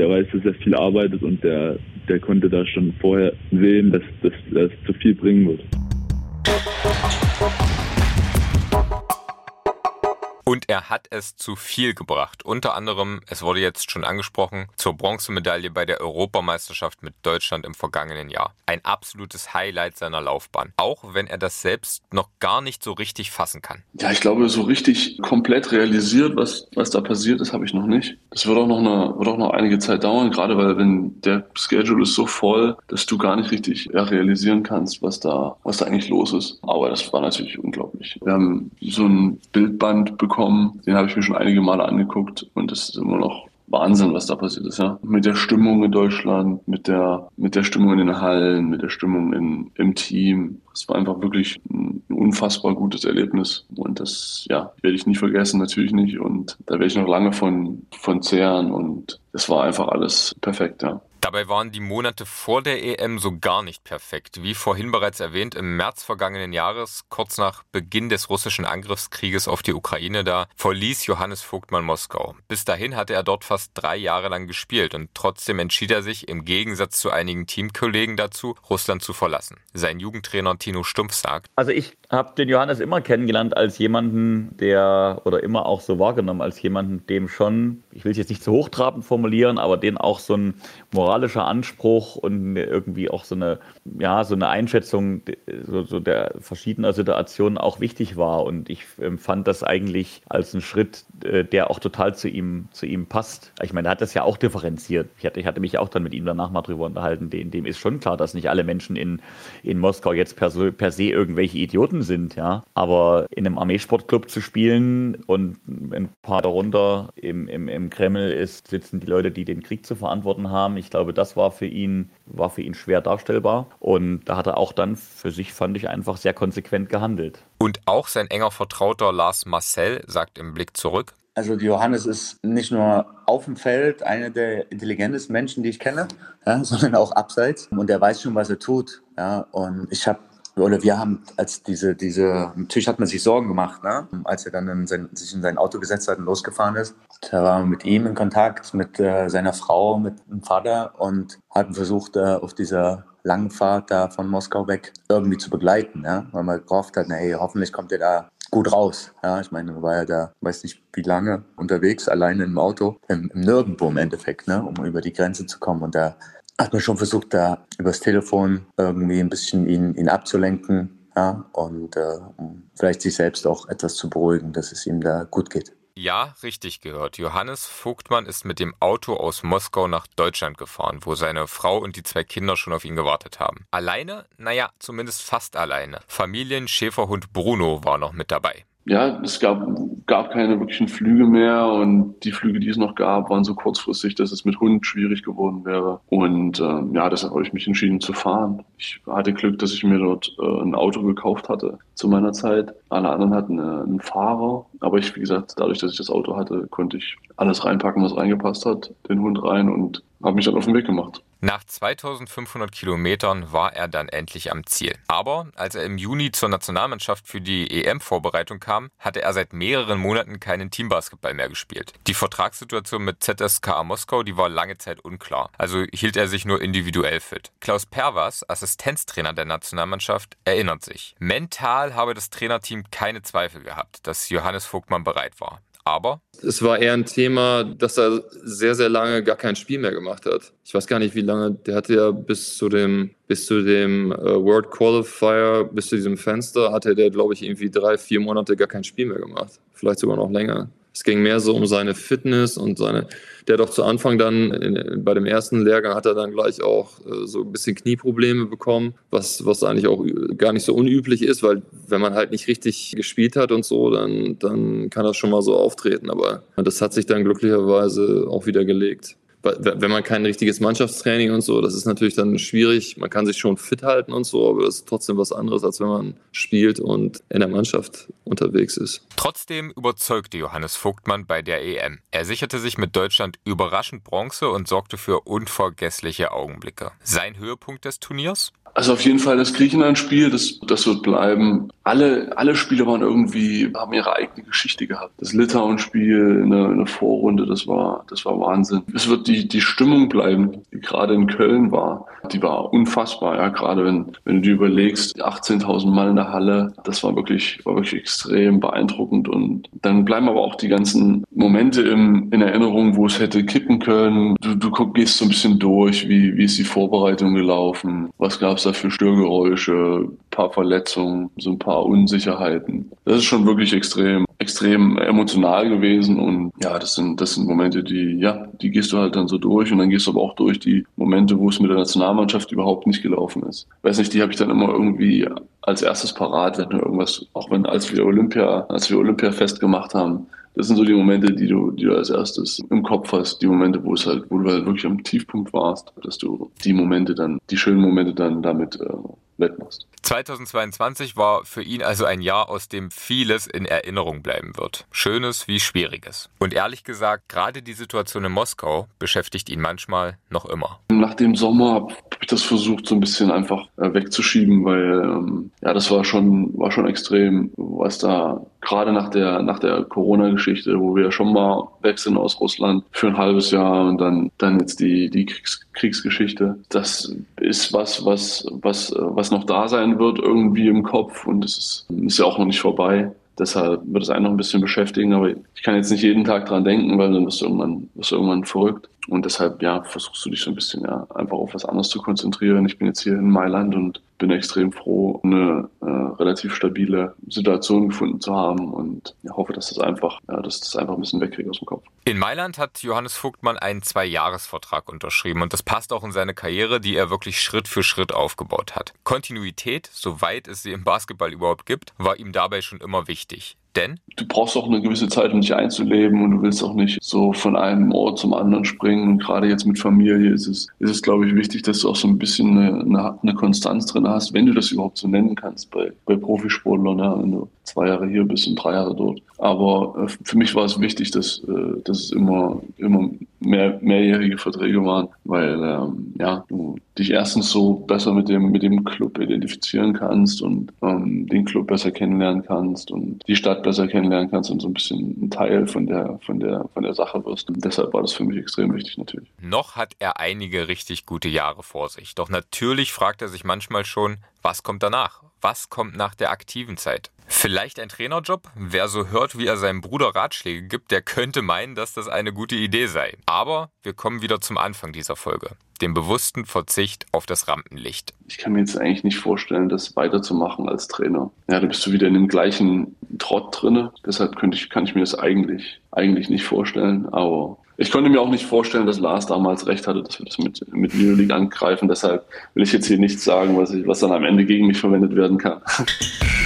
der weiß, dass er viel arbeitet und der, der konnte da schon vorher sehen, dass, das zu viel bringen wird. Und er hat es zu viel gebracht. Unter anderem, es wurde jetzt schon angesprochen, zur Bronzemedaille bei der Europameisterschaft mit Deutschland im vergangenen Jahr. Ein absolutes Highlight seiner Laufbahn. Auch wenn er das selbst noch gar nicht so richtig fassen kann. Ja, ich glaube, so richtig komplett realisiert, was, was da passiert ist, habe ich noch nicht. Das wird auch noch eine, wird auch noch einige Zeit dauern, gerade weil wenn der Schedule ist so voll, dass du gar nicht richtig ja, realisieren kannst, was da, was da eigentlich los ist. Aber das war natürlich unglaublich. Wir haben so ein Bildband bekommen bekommen. Den habe ich mir schon einige Male angeguckt und das ist immer noch Wahnsinn, was da passiert ist, ja. Mit der Stimmung in Deutschland, mit der, mit der Stimmung in den Hallen, mit der Stimmung in, im Team. Es war einfach wirklich ein unfassbar gutes Erlebnis. Und das, ja, werde ich nie vergessen, natürlich nicht. Und da werde ich noch lange von, von zehren. Und es war einfach alles perfekt, ja. Dabei waren die Monate vor der EM so gar nicht perfekt. Wie vorhin bereits erwähnt, im März vergangenen Jahres, kurz nach Beginn des russischen Angriffskrieges auf die Ukraine, da verließ Johannes Vogtmann Moskau. Bis dahin hatte er dort fast drei Jahre lang gespielt und trotzdem entschied er sich, im Gegensatz zu einigen Teamkollegen dazu, Russland zu verlassen. Sein Jugendtrainer Tino Stumpf sagt, Also ich habe den Johannes immer kennengelernt als jemanden, der, oder immer auch so wahrgenommen, als jemanden, dem schon, ich will es jetzt nicht zu hochtrabend formulieren, aber den auch so ein Moral moralischer Anspruch und irgendwie auch so eine, ja, so eine Einschätzung so, so der verschiedener Situationen auch wichtig war. Und ich empfand das eigentlich als einen Schritt, äh, der auch total zu ihm, zu ihm passt. Ich meine, er hat das ja auch differenziert. Ich hatte, ich hatte mich auch dann mit ihm danach mal drüber unterhalten. Dem, dem ist schon klar, dass nicht alle Menschen in, in Moskau jetzt per, per se irgendwelche Idioten sind, ja. Aber in einem Armeesportclub zu spielen und ein paar darunter im, im, im Kreml ist, sitzen die Leute, die den Krieg zu verantworten haben. Ich glaube, das war für ihn, war für ihn schwer darstellbar. Und da hat er auch dann für sich, fand ich, einfach sehr konsequent gehandelt. Und auch sein enger Vertrauter Lars Marcel sagt im Blick zurück. Also Johannes ist nicht nur auf dem Feld einer der intelligentesten Menschen, die ich kenne, ja, sondern auch abseits. Und er weiß schon, was er tut. Ja. Und ich habe oder wir haben als diese, diese, natürlich hat man sich Sorgen gemacht, ne? als er dann in sein, sich in sein Auto gesetzt hat und losgefahren ist. Da waren wir mit ihm in Kontakt, mit äh, seiner Frau, mit dem Vater und hatten versucht, äh, auf dieser langen Fahrt da von Moskau weg irgendwie zu begleiten, ja? weil man gehofft hat, hey, hoffentlich kommt er da gut raus. Ja, ich meine, war ja da, weiß nicht wie lange unterwegs, alleine im Auto, im, im Nirgendwo im Endeffekt, ne, um über die Grenze zu kommen. Und da hat man schon versucht, da übers Telefon irgendwie ein bisschen ihn, ihn abzulenken ja, und äh, um vielleicht sich selbst auch etwas zu beruhigen, dass es ihm da gut geht. Ja, richtig gehört. Johannes Vogtmann ist mit dem Auto aus Moskau nach Deutschland gefahren, wo seine Frau und die zwei Kinder schon auf ihn gewartet haben. Alleine? Naja, zumindest fast alleine. Familienschäferhund Bruno war noch mit dabei ja, es gab, gab keine wirklichen Flüge mehr und die Flüge, die es noch gab, waren so kurzfristig, dass es mit Hund schwierig geworden wäre. Und ähm, ja, deshalb habe ich mich entschieden zu fahren. Ich hatte Glück, dass ich mir dort äh, ein Auto gekauft hatte zu meiner Zeit. Alle anderen hatten äh, einen Fahrer, aber ich, wie gesagt, dadurch, dass ich das Auto hatte, konnte ich alles reinpacken, was reingepasst hat, den Hund rein und habe mich dann auf den Weg gemacht. Nach 2500 Kilometern war er dann endlich am Ziel. Aber als er im Juni zur Nationalmannschaft für die EM-Vorbereitung kam, hatte er seit mehreren Monaten keinen Teambasketball mehr gespielt. Die Vertragssituation mit ZSKA Moskau, die war lange Zeit unklar. Also hielt er sich nur individuell fit. Klaus Pervas, Assistenztrainer der Nationalmannschaft, erinnert sich. Mental habe das Trainerteam keine Zweifel gehabt, dass Johannes Vogtmann bereit war. Aber es war eher ein Thema, dass er sehr, sehr lange gar kein Spiel mehr gemacht hat. Ich weiß gar nicht, wie lange. Der hatte ja bis zu dem, bis zu dem äh, World Qualifier, bis zu diesem Fenster, hatte der, glaube ich, irgendwie drei, vier Monate gar kein Spiel mehr gemacht. Vielleicht sogar noch länger. Es ging mehr so um seine Fitness und seine. Der doch zu Anfang dann in, bei dem ersten Lehrgang hat er dann gleich auch äh, so ein bisschen Knieprobleme bekommen, was, was eigentlich auch gar nicht so unüblich ist, weil wenn man halt nicht richtig gespielt hat und so, dann, dann kann das schon mal so auftreten. Aber das hat sich dann glücklicherweise auch wieder gelegt wenn man kein richtiges Mannschaftstraining und so, das ist natürlich dann schwierig. Man kann sich schon fit halten und so, aber das ist trotzdem was anderes, als wenn man spielt und in der Mannschaft unterwegs ist. Trotzdem überzeugte Johannes Vogtmann bei der EM. Er sicherte sich mit Deutschland überraschend Bronze und sorgte für unvergessliche Augenblicke. Sein Höhepunkt des Turniers? Also auf jeden Fall das Griechenland-Spiel, das, das wird bleiben. Alle, alle Spiele waren irgendwie, haben ihre eigene Geschichte gehabt. Das Litauen-Spiel in in der Vorrunde, das war, das war Wahnsinn. Es wird die, die Stimmung bleiben, die gerade in Köln war. Die war unfassbar, ja. Gerade wenn, wenn du dir überlegst, 18.000 Mann in der Halle, das war wirklich, war wirklich extrem beeindruckend. Und dann bleiben aber auch die ganzen Momente im, in Erinnerung, wo es hätte kippen können. Du, du gehst so ein bisschen durch, wie, wie ist die Vorbereitung gelaufen? Was gab es da für Störgeräusche, paar Verletzungen, so ein paar Unsicherheiten. Das ist schon wirklich extrem, extrem emotional gewesen und ja, das sind, das sind Momente, die, ja, die gehst du halt dann so durch und dann gehst du aber auch durch die Momente, wo es mit der Nationalmannschaft überhaupt nicht gelaufen ist. Weiß nicht, die habe ich dann immer irgendwie als erstes parat, wenn irgendwas, auch wenn als wir Olympia, als wir Olympia festgemacht haben, das sind so die Momente, die du, die du als erstes im Kopf hast, die Momente, wo es halt, wo du halt wirklich am Tiefpunkt warst, dass du die Momente dann, die schönen Momente dann damit äh, wettmachst. 2022 war für ihn also ein Jahr, aus dem vieles in Erinnerung bleiben wird. Schönes wie Schwieriges. Und ehrlich gesagt, gerade die Situation in Moskau beschäftigt ihn manchmal noch immer. Nach dem Sommer habe ich das versucht, so ein bisschen einfach äh, wegzuschieben, weil ähm, ja, das war schon, war schon extrem, was da gerade nach der, nach der Corona-Geschichte, wo wir schon mal weg sind aus Russland für ein halbes Jahr und dann, dann jetzt die, die Kriegs Kriegsgeschichte. Das ist was, was, was, was noch da sein wird irgendwie im Kopf und es ist, ist ja auch noch nicht vorbei. Deshalb wird es einen noch ein bisschen beschäftigen, aber ich kann jetzt nicht jeden Tag dran denken, weil dann wirst du irgendwann, wirst du irgendwann verrückt. Und deshalb, ja, versuchst du dich so ein bisschen ja einfach auf was anderes zu konzentrieren. Ich bin jetzt hier in Mailand und bin extrem froh, eine äh, relativ stabile Situation gefunden zu haben und hoffe, dass das einfach, ja, dass das einfach ein bisschen wegkriegt aus dem Kopf. In Mailand hat Johannes Vogtmann einen Zwei-Jahres-Vertrag unterschrieben und das passt auch in seine Karriere, die er wirklich Schritt für Schritt aufgebaut hat. Kontinuität, soweit es sie im Basketball überhaupt gibt, war ihm dabei schon immer wichtig. Denn? Du brauchst auch eine gewisse Zeit, um dich einzuleben und du willst auch nicht so von einem Ort zum anderen springen. Und gerade jetzt mit Familie ist es, ist es glaube ich, wichtig, dass du auch so ein bisschen eine, eine, Konstanz drin hast, wenn du das überhaupt so nennen kannst bei, bei Profisportlern, ja, wenn du zwei Jahre hier bist und drei Jahre dort. Aber äh, für mich war es wichtig, dass, äh, dass es immer, immer mehr, mehrjährige Verträge waren, weil ähm, ja, du dich erstens so besser mit dem, mit dem Club identifizieren kannst und ähm, den Club besser kennenlernen kannst und die Stadt besser kennenlernen kannst und so ein bisschen ein Teil von der, von der, von der Sache wirst. Und deshalb war das für mich extrem wichtig natürlich. Noch hat er einige richtig gute Jahre vor sich. Doch natürlich fragt er sich manchmal schon, was kommt danach? Was kommt nach der aktiven Zeit? Vielleicht ein Trainerjob? Wer so hört, wie er seinem Bruder Ratschläge gibt, der könnte meinen, dass das eine gute Idee sei. Aber wir kommen wieder zum Anfang dieser Folge, dem bewussten Verzicht auf das Rampenlicht. Ich kann mir jetzt eigentlich nicht vorstellen, das weiterzumachen als Trainer. Ja, da bist du wieder in dem gleichen Trott drinne. Deshalb könnte ich, kann ich mir das eigentlich, eigentlich nicht vorstellen. Aber ich konnte mir auch nicht vorstellen, dass Lars damals recht hatte, dass wir das mit, mit New League angreifen. Deshalb will ich jetzt hier nichts sagen, was, ich, was dann am Ende gegen mich verwendet werden kann.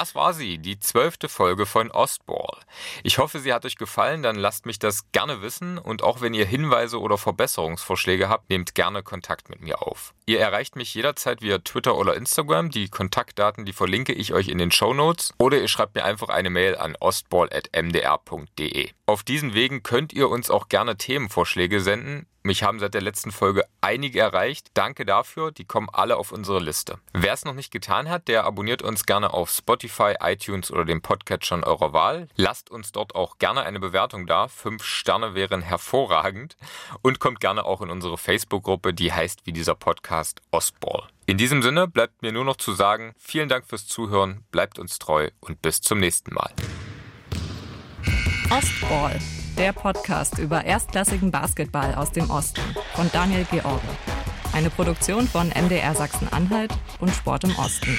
Das war sie, die zwölfte Folge von Ostball. Ich hoffe, sie hat euch gefallen, dann lasst mich das gerne wissen und auch wenn ihr Hinweise oder Verbesserungsvorschläge habt, nehmt gerne Kontakt mit mir auf. Ihr erreicht mich jederzeit via Twitter oder Instagram, die Kontaktdaten, die verlinke ich euch in den Show Notes oder ihr schreibt mir einfach eine Mail an ostball.mdr.de. Auf diesen Wegen könnt ihr uns auch gerne Themenvorschläge senden. Mich haben seit der letzten Folge einige erreicht. Danke dafür, die kommen alle auf unsere Liste. Wer es noch nicht getan hat, der abonniert uns gerne auf Spotify, iTunes oder dem Podcatcher eurer Wahl. Lasst uns dort auch gerne eine Bewertung da. Fünf Sterne wären hervorragend. Und kommt gerne auch in unsere Facebook-Gruppe, die heißt wie dieser Podcast Ostball. In diesem Sinne bleibt mir nur noch zu sagen, vielen Dank fürs Zuhören, bleibt uns treu und bis zum nächsten Mal. Ostball, der Podcast über erstklassigen Basketball aus dem Osten von Daniel George. Eine Produktion von MDR Sachsen-Anhalt und Sport im Osten.